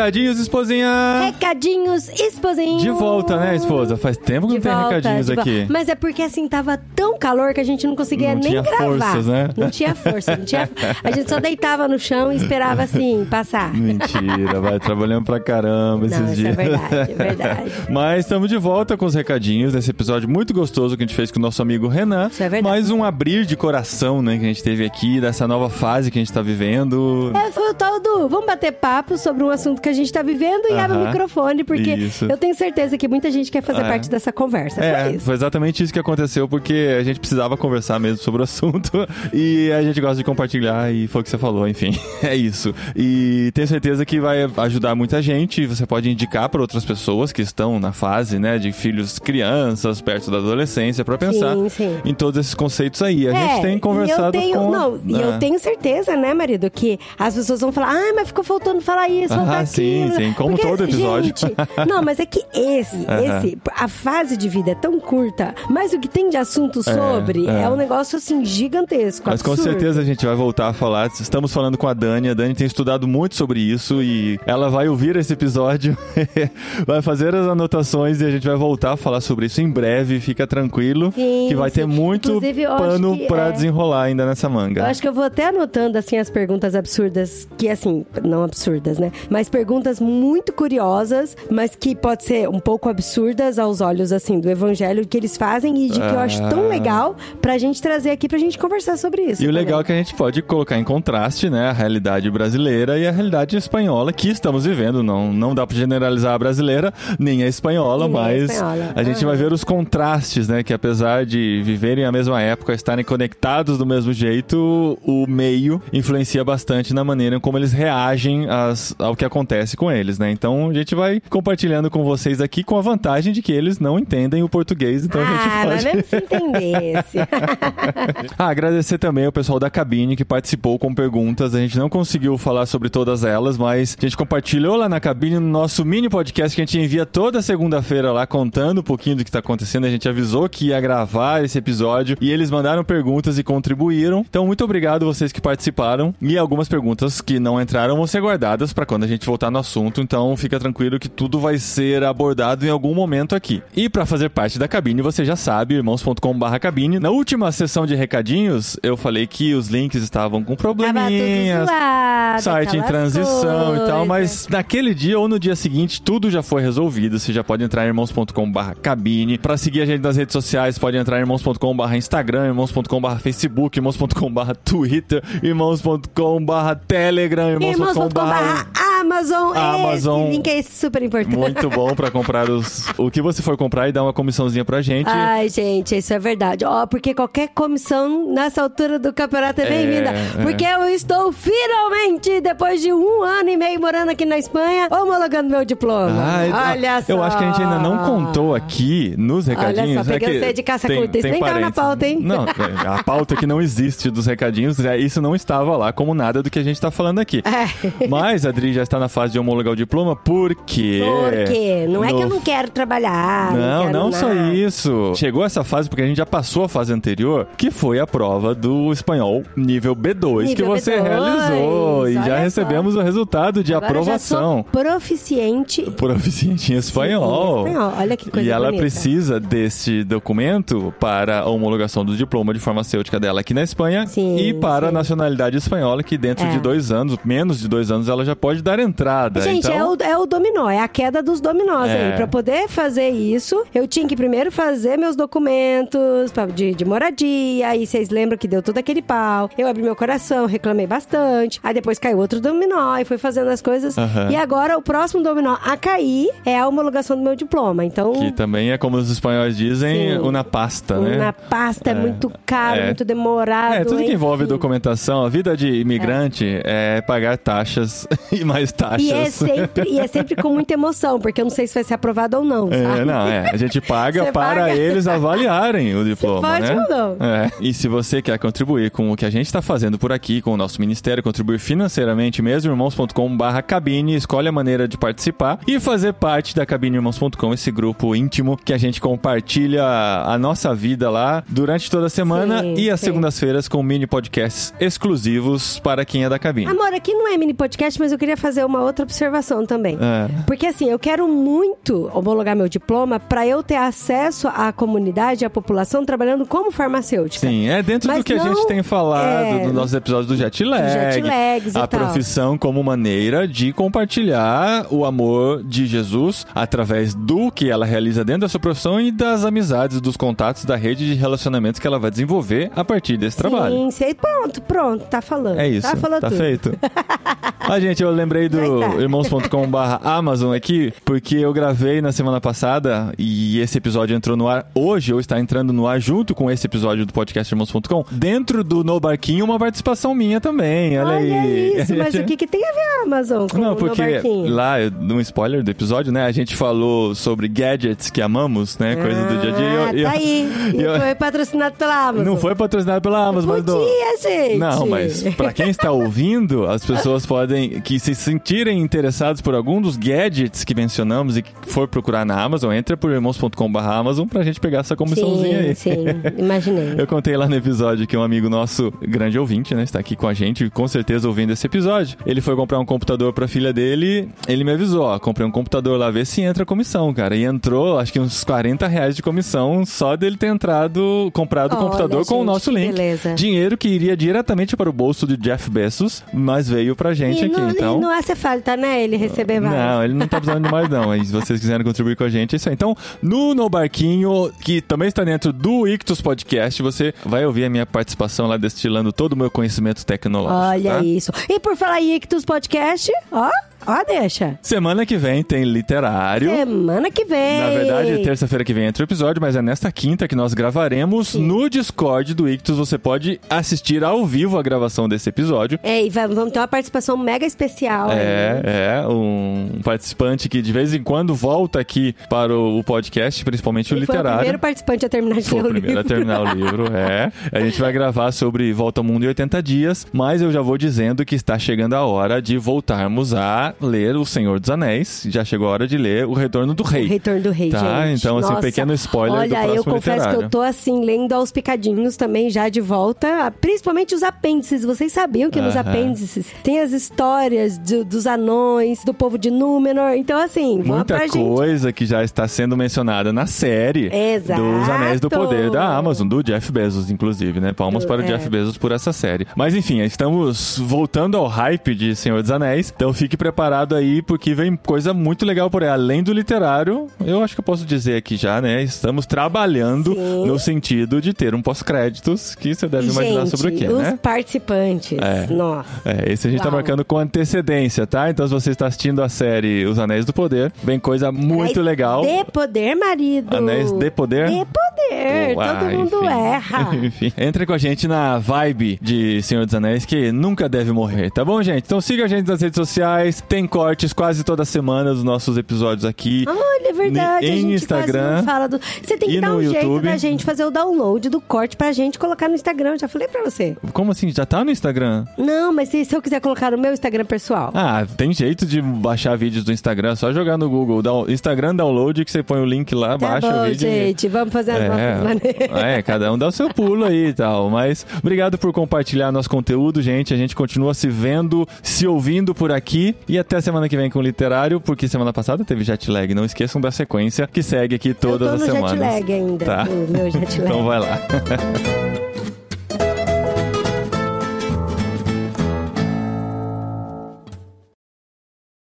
Recadinhos, esposinha! Recadinhos, esposinho. De volta, né, esposa? Faz tempo que De não tem volta, recadinhos aqui. Mas é porque assim tava tão calor que a gente não conseguia Não nem tinha gravar. forças, né? Não tinha força, não tinha. A gente só deitava no chão e esperava assim passar. Mentira, vai trabalhando pra caramba esses Não, é dias. verdade, é verdade. Mas estamos de volta com os recadinhos desse episódio muito gostoso que a gente fez com o nosso amigo Renan. Isso é verdade. Mais um abrir de coração, né, que a gente teve aqui, dessa nova fase que a gente tá vivendo. É, foi o tal do. Vamos bater papo sobre um assunto que a gente tá vivendo e abre o microfone, porque Isso. eu tenho certeza que muita gente quer fazer É. parte dessa conversa. É, Foi foi exatamente isso que aconteceu, porque a gente precisava conversar mesmo sobre o assunto e a gente gosta de compartilhar e foi o que você falou, enfim, é isso. E tenho certeza que vai ajudar muita gente, você pode indicar para outras pessoas que estão na fase, né, de filhos, crianças, perto da adolescência, para pensar Sim, sim. em todos esses conceitos aí. A gente É, tem conversado eu tenho, com... Não, e eu né? tenho certeza, né, marido, que as pessoas vão falar, ah, mas ficou faltando falar isso, Ah, faltar sim, sim, como todo episódio. Gente, não, mas é que esse, esse, a fase de vida é tão curta, mas o que tem de assunto sobre é. é, um negócio, assim, gigantesco, Mas com absurdo. certeza a gente vai voltar a falar. Estamos falando com a Dani. A Dani tem estudado muito sobre isso e ela vai ouvir esse episódio, vai fazer as anotações e a gente vai voltar a falar sobre isso em breve. Fica tranquilo Sim, que vai ter sim. muito Inclusive, eu acho pano pra é- desenrolar ainda nessa manga. Eu acho que eu vou até anotando, assim, as perguntas absurdas, que, assim, não absurdas, né? Mas perguntas muito curiosas, mas que pode ser um pouco absurdas aos olhos, assim, do evangelho que eles fazem e de que eu acho tão Ah. legal pra gente trazer aqui pra gente conversar sobre isso. E o legal é que a gente pode colocar em contraste, né, a realidade brasileira e a realidade espanhola que estamos vivendo. Não, não dá pra generalizar a brasileira nem a espanhola, nem a mas espanhola. a gente Ah. vai ver os contrastes, né, que apesar de viverem a mesma época, estarem conectados do mesmo jeito, o meio influencia bastante na maneira como eles reagem às- ao que acontece com eles, né? Então a gente vai compartilhando com vocês aqui com a vantagem de que eles não entendem o português, então a gente Ah, pode se entendesse. ah, agradecer também ao pessoal da cabine que participou com perguntas. A gente não conseguiu falar sobre todas elas, mas a gente compartilhou lá na cabine no nosso mini podcast que a gente envia toda segunda-feira lá contando um pouquinho do que tá acontecendo. A gente avisou que ia gravar esse episódio e eles mandaram perguntas e contribuíram. Então, muito obrigado vocês que participaram. E algumas perguntas que não entraram vão ser guardadas para quando a gente voltar no assunto. Então, fica tranquilo que tudo vai ser abordado em algum momento aqui. E para fazer parte da cabine, você já sabe, irmãos.com/cabine. Na última sessão de recadinhos, eu falei que os links estavam com probleminhas. zoado, Site em transição e tal, mas naquele dia ou no dia seguinte tudo já foi resolvido. Você já pode entrar em irmãos.com/cabine. Pra seguir a gente nas redes sociais, pode entrar em irmãos.com/instagram, irmãos.com/facebook, facebook, irmãos.com/barra twitter, irmãos.com/barra telegram, Irmãos.com.br Amazon. Amazon. Esse link é super importante. muito bom pra comprar os o que você for comprar e dar uma comissãozinha pra gente. Ai, gente, isso é verdade. Ó, porque qualquer comissão nessa altura do campeonato é bem-vinda. é. Porque eu estou finalmente, depois de um ano e meio morando aqui na Espanha, homologando meu diploma. Ai, Olha só. Eu acho que a gente ainda não contou aqui nos recadinhos. Olha só, é peguei que você de caça tem- curta. Isso nem tava na pauta, hein? Não, é, a pauta que não existe dos recadinhos, é, isso não estava lá como nada do que a gente tá falando aqui. É. Mas a Adri já está na fase de homologar o diploma porque. Por quê? Não é que eu no não quero trabalhar. não, quero não só isso. Chegou essa fase porque a gente já passou a fase anterior, que foi a prova do espanhol nível B2 que Nível você B2, realizou. E já recebemos o resultado de Agora aprovação. proficiente Proficiente em espanhol. em espanhol. Olha que coisa E ela bonita. precisa desse documento para a homologação do diploma de farmacêutica dela aqui na Espanha Sim, e para a sim. nacionalidade espanhola, que dentro É. de dois anos, menos de dois anos, ela já pode dar entrada. Gente, então, é, o, é o dominó, é a queda dos dominós É. aí. Pra poder fazer isso, eu tinha que primeiro fazer meus documentos pra- de, de moradia. Aí vocês lembram que deu todo aquele pau. Eu abri meu coração, reclamei bastante. Aí depois caiu outro dominó e fui fazendo as coisas. Aham. E agora o próximo dominó a cair é a homologação do meu diploma. Então. Que também é como os espanhóis dizem, Sim. uma pasta, né? Na pasta é, muito caro, É. muito demorado. É, tudo que enfim. envolve documentação, a vida de imigrante é, pagar taxas e mais taxas. E é, sempre, e é sempre com muita emoção, porque eu não sei se vai ser aprovado ou não, É, sabe? não, é. A gente paga Você para paga. eles avaliarem o diploma, pode né? ou não. É. E se você quer contribuir com o que a gente está fazendo por aqui, com o nosso ministério, contribuir financeiramente mesmo, irmãos.com.br cabine, escolhe a maneira de participar e fazer parte da Cabine Irmãos.com, esse grupo íntimo que a gente compartilha a nossa vida lá durante toda a semana Sim, e às sim. segundas-feiras com mini podcasts exclusivos para quem é da cabine. Amor, aqui não é mini podcast, mas eu queria fazer uma uma outra observação também. É. Porque assim, eu quero muito homologar meu diploma para eu ter acesso à comunidade, à população, trabalhando como farmacêutica. Sim, é dentro do Mas que a gente não- tem falado é, dos nossos episódios do jet lag. jet lags a profissão como maneira de compartilhar o amor de Jesus através do que ela realiza dentro da sua profissão e das amizades, dos contatos, da rede de relacionamentos que ela vai desenvolver a partir desse trabalho. Sim, sei. Pronto, pronto, tá falando. É isso, Tá falando tá feito. Ah, gente, eu lembrei do irmãos.com.br Amazon aqui, porque eu gravei na semana passada e esse episódio entrou no ar hoje, ou está entrando no ar junto com esse episódio do podcast irmãos.com, dentro do No Barquinho, uma participação minha também. Olha, Olha aí. isso, mas o que, que tem a ver a Amazon com Não, porque lá, num spoiler do episódio, né, a gente falou sobre gadgets que amamos, né, coisas do dia a dia. e eu- Ah, eu- tá aí. E eu- foi patrocinado pela Amazon. Não foi patrocinado pela Amazon, mas... não- Podia, gente. Não, mas pra quem está ouvindo, as pessoas podem que se sentirem interessados por algum dos gadgets que mencionamos e que for procurar na Amazon, entra por irmãos.com.br Amazon pra gente pegar essa comissãozinha Sim, aí. sim, imaginei. Eu contei lá no episódio que um amigo nosso, grande ouvinte, né, está aqui com a gente, com certeza ouvindo esse episódio. Ele foi comprar um computador pra filha dele, ele me avisou, ó, comprei um computador lá, vê se entra a comissão, cara. E entrou, acho que uns 40 reais de comissão só dele ter entrado, comprado o computador com o gente, nosso link. beleza. Dinheiro que iria diretamente para o bolso de Jeff Bezos, mas veio pra gente E aqui, não, então... não hace falta, né, ele receber mais. Não, ele não tá precisando de mais não. Mas se vocês quiserem contribuir com a gente, é isso aí. Então, no No Barquinho, que também está dentro do Ictus Podcast, você vai ouvir a minha participação lá destilando todo o meu conhecimento tecnológico. Olha tá? isso. E por falar em Ictus Podcast, ó, ó, deixa. Semana que vem tem literário. Semana que vem. Na verdade, terça-feira que vem entra o episódio, mas é nesta quinta que nós gravaremos no Discord do Ictus. Você pode assistir ao vivo a gravação desse episódio. É, e vamos ter uma participação mega especial. aí. É, é, um participante que de vez em quando volta aqui para o podcast, principalmente o Foi o literário. primeiro participante a terminar de Foi ler o o primeiro a terminar o livro, é. A gente vai gravar sobre Volta ao Mundo em 80 dias, mas eu já vou dizendo que está chegando a hora de voltarmos a ler O Senhor dos Anéis. Já chegou a hora de ler O Retorno do Rei. O Retorno do Rei, Tá, gente. então, assim, Nossa. pequeno spoiler do Olha, próximo eu confesso literário. que eu tô, assim, lendo aos picadinhos também, já de volta. Principalmente os apêndices. Vocês sabiam que nos Aham. apêndices tem as histórias do- dos anões, do povo de Númenor. Então, assim, vamos Muita pra gente... coisa que já está sendo mencionada na série Exato. dos Anéis do Poder da Amazon, do Jeff Bezos, inclusive, né? Palmas para o É. Jeff Bezos por essa série. Mas enfim, estamos voltando ao hype de Senhor dos Anéis, então fique preparado aí, porque vem coisa muito legal por aí. Além do literário, eu acho que eu posso dizer aqui já, né? Estamos trabalhando Sim. no sentido de ter um pós-créditos, que você deve imaginar Gente, sobre o os né? participantes. É. Nossa. É, esse a gente tá Uau. marcando com antecedência, tá? Então se você está assistindo a série Os Anéis do Poder, vem coisa muito Anéis legal. De poder, marido. Anéis de poder? De poder. Uai, Todo mundo enfim. erra. Enfim, entre com a gente na vibe de Senhor dos Anéis, que nunca deve morrer, tá bom, gente? Então siga a gente nas redes sociais, tem cortes quase toda semana dos nossos episódios aqui. Olha, é verdade. Em a gente Instagram quase não fala do... Você tem que e dar um jeito YouTube. da gente fazer o download do corte pra gente colocar no Instagram. Já falei pra você. Como assim? Já tá no Instagram? Não, mas se, se eu quiser colocar no meu Instagram pessoal. Ah, tem jeito de baixar vídeos do Instagram, só jogar no Google, down- Instagram download, que você põe o link lá, Tá baixa bom, o vídeo. e- gente. Vamos fazer as nossas maneiras. é, cada um dá o seu pulo aí e tal. Mas obrigado por compartilhar nosso conteúdo, gente. A gente continua se vendo, se ouvindo por aqui. E até semana que vem com o Literário, porque semana passada teve jet lag. Não esqueçam da sequência que segue aqui todas eu tô as no semanas. jet lag ainda. Tá. Meu jet lag. Então vai lá.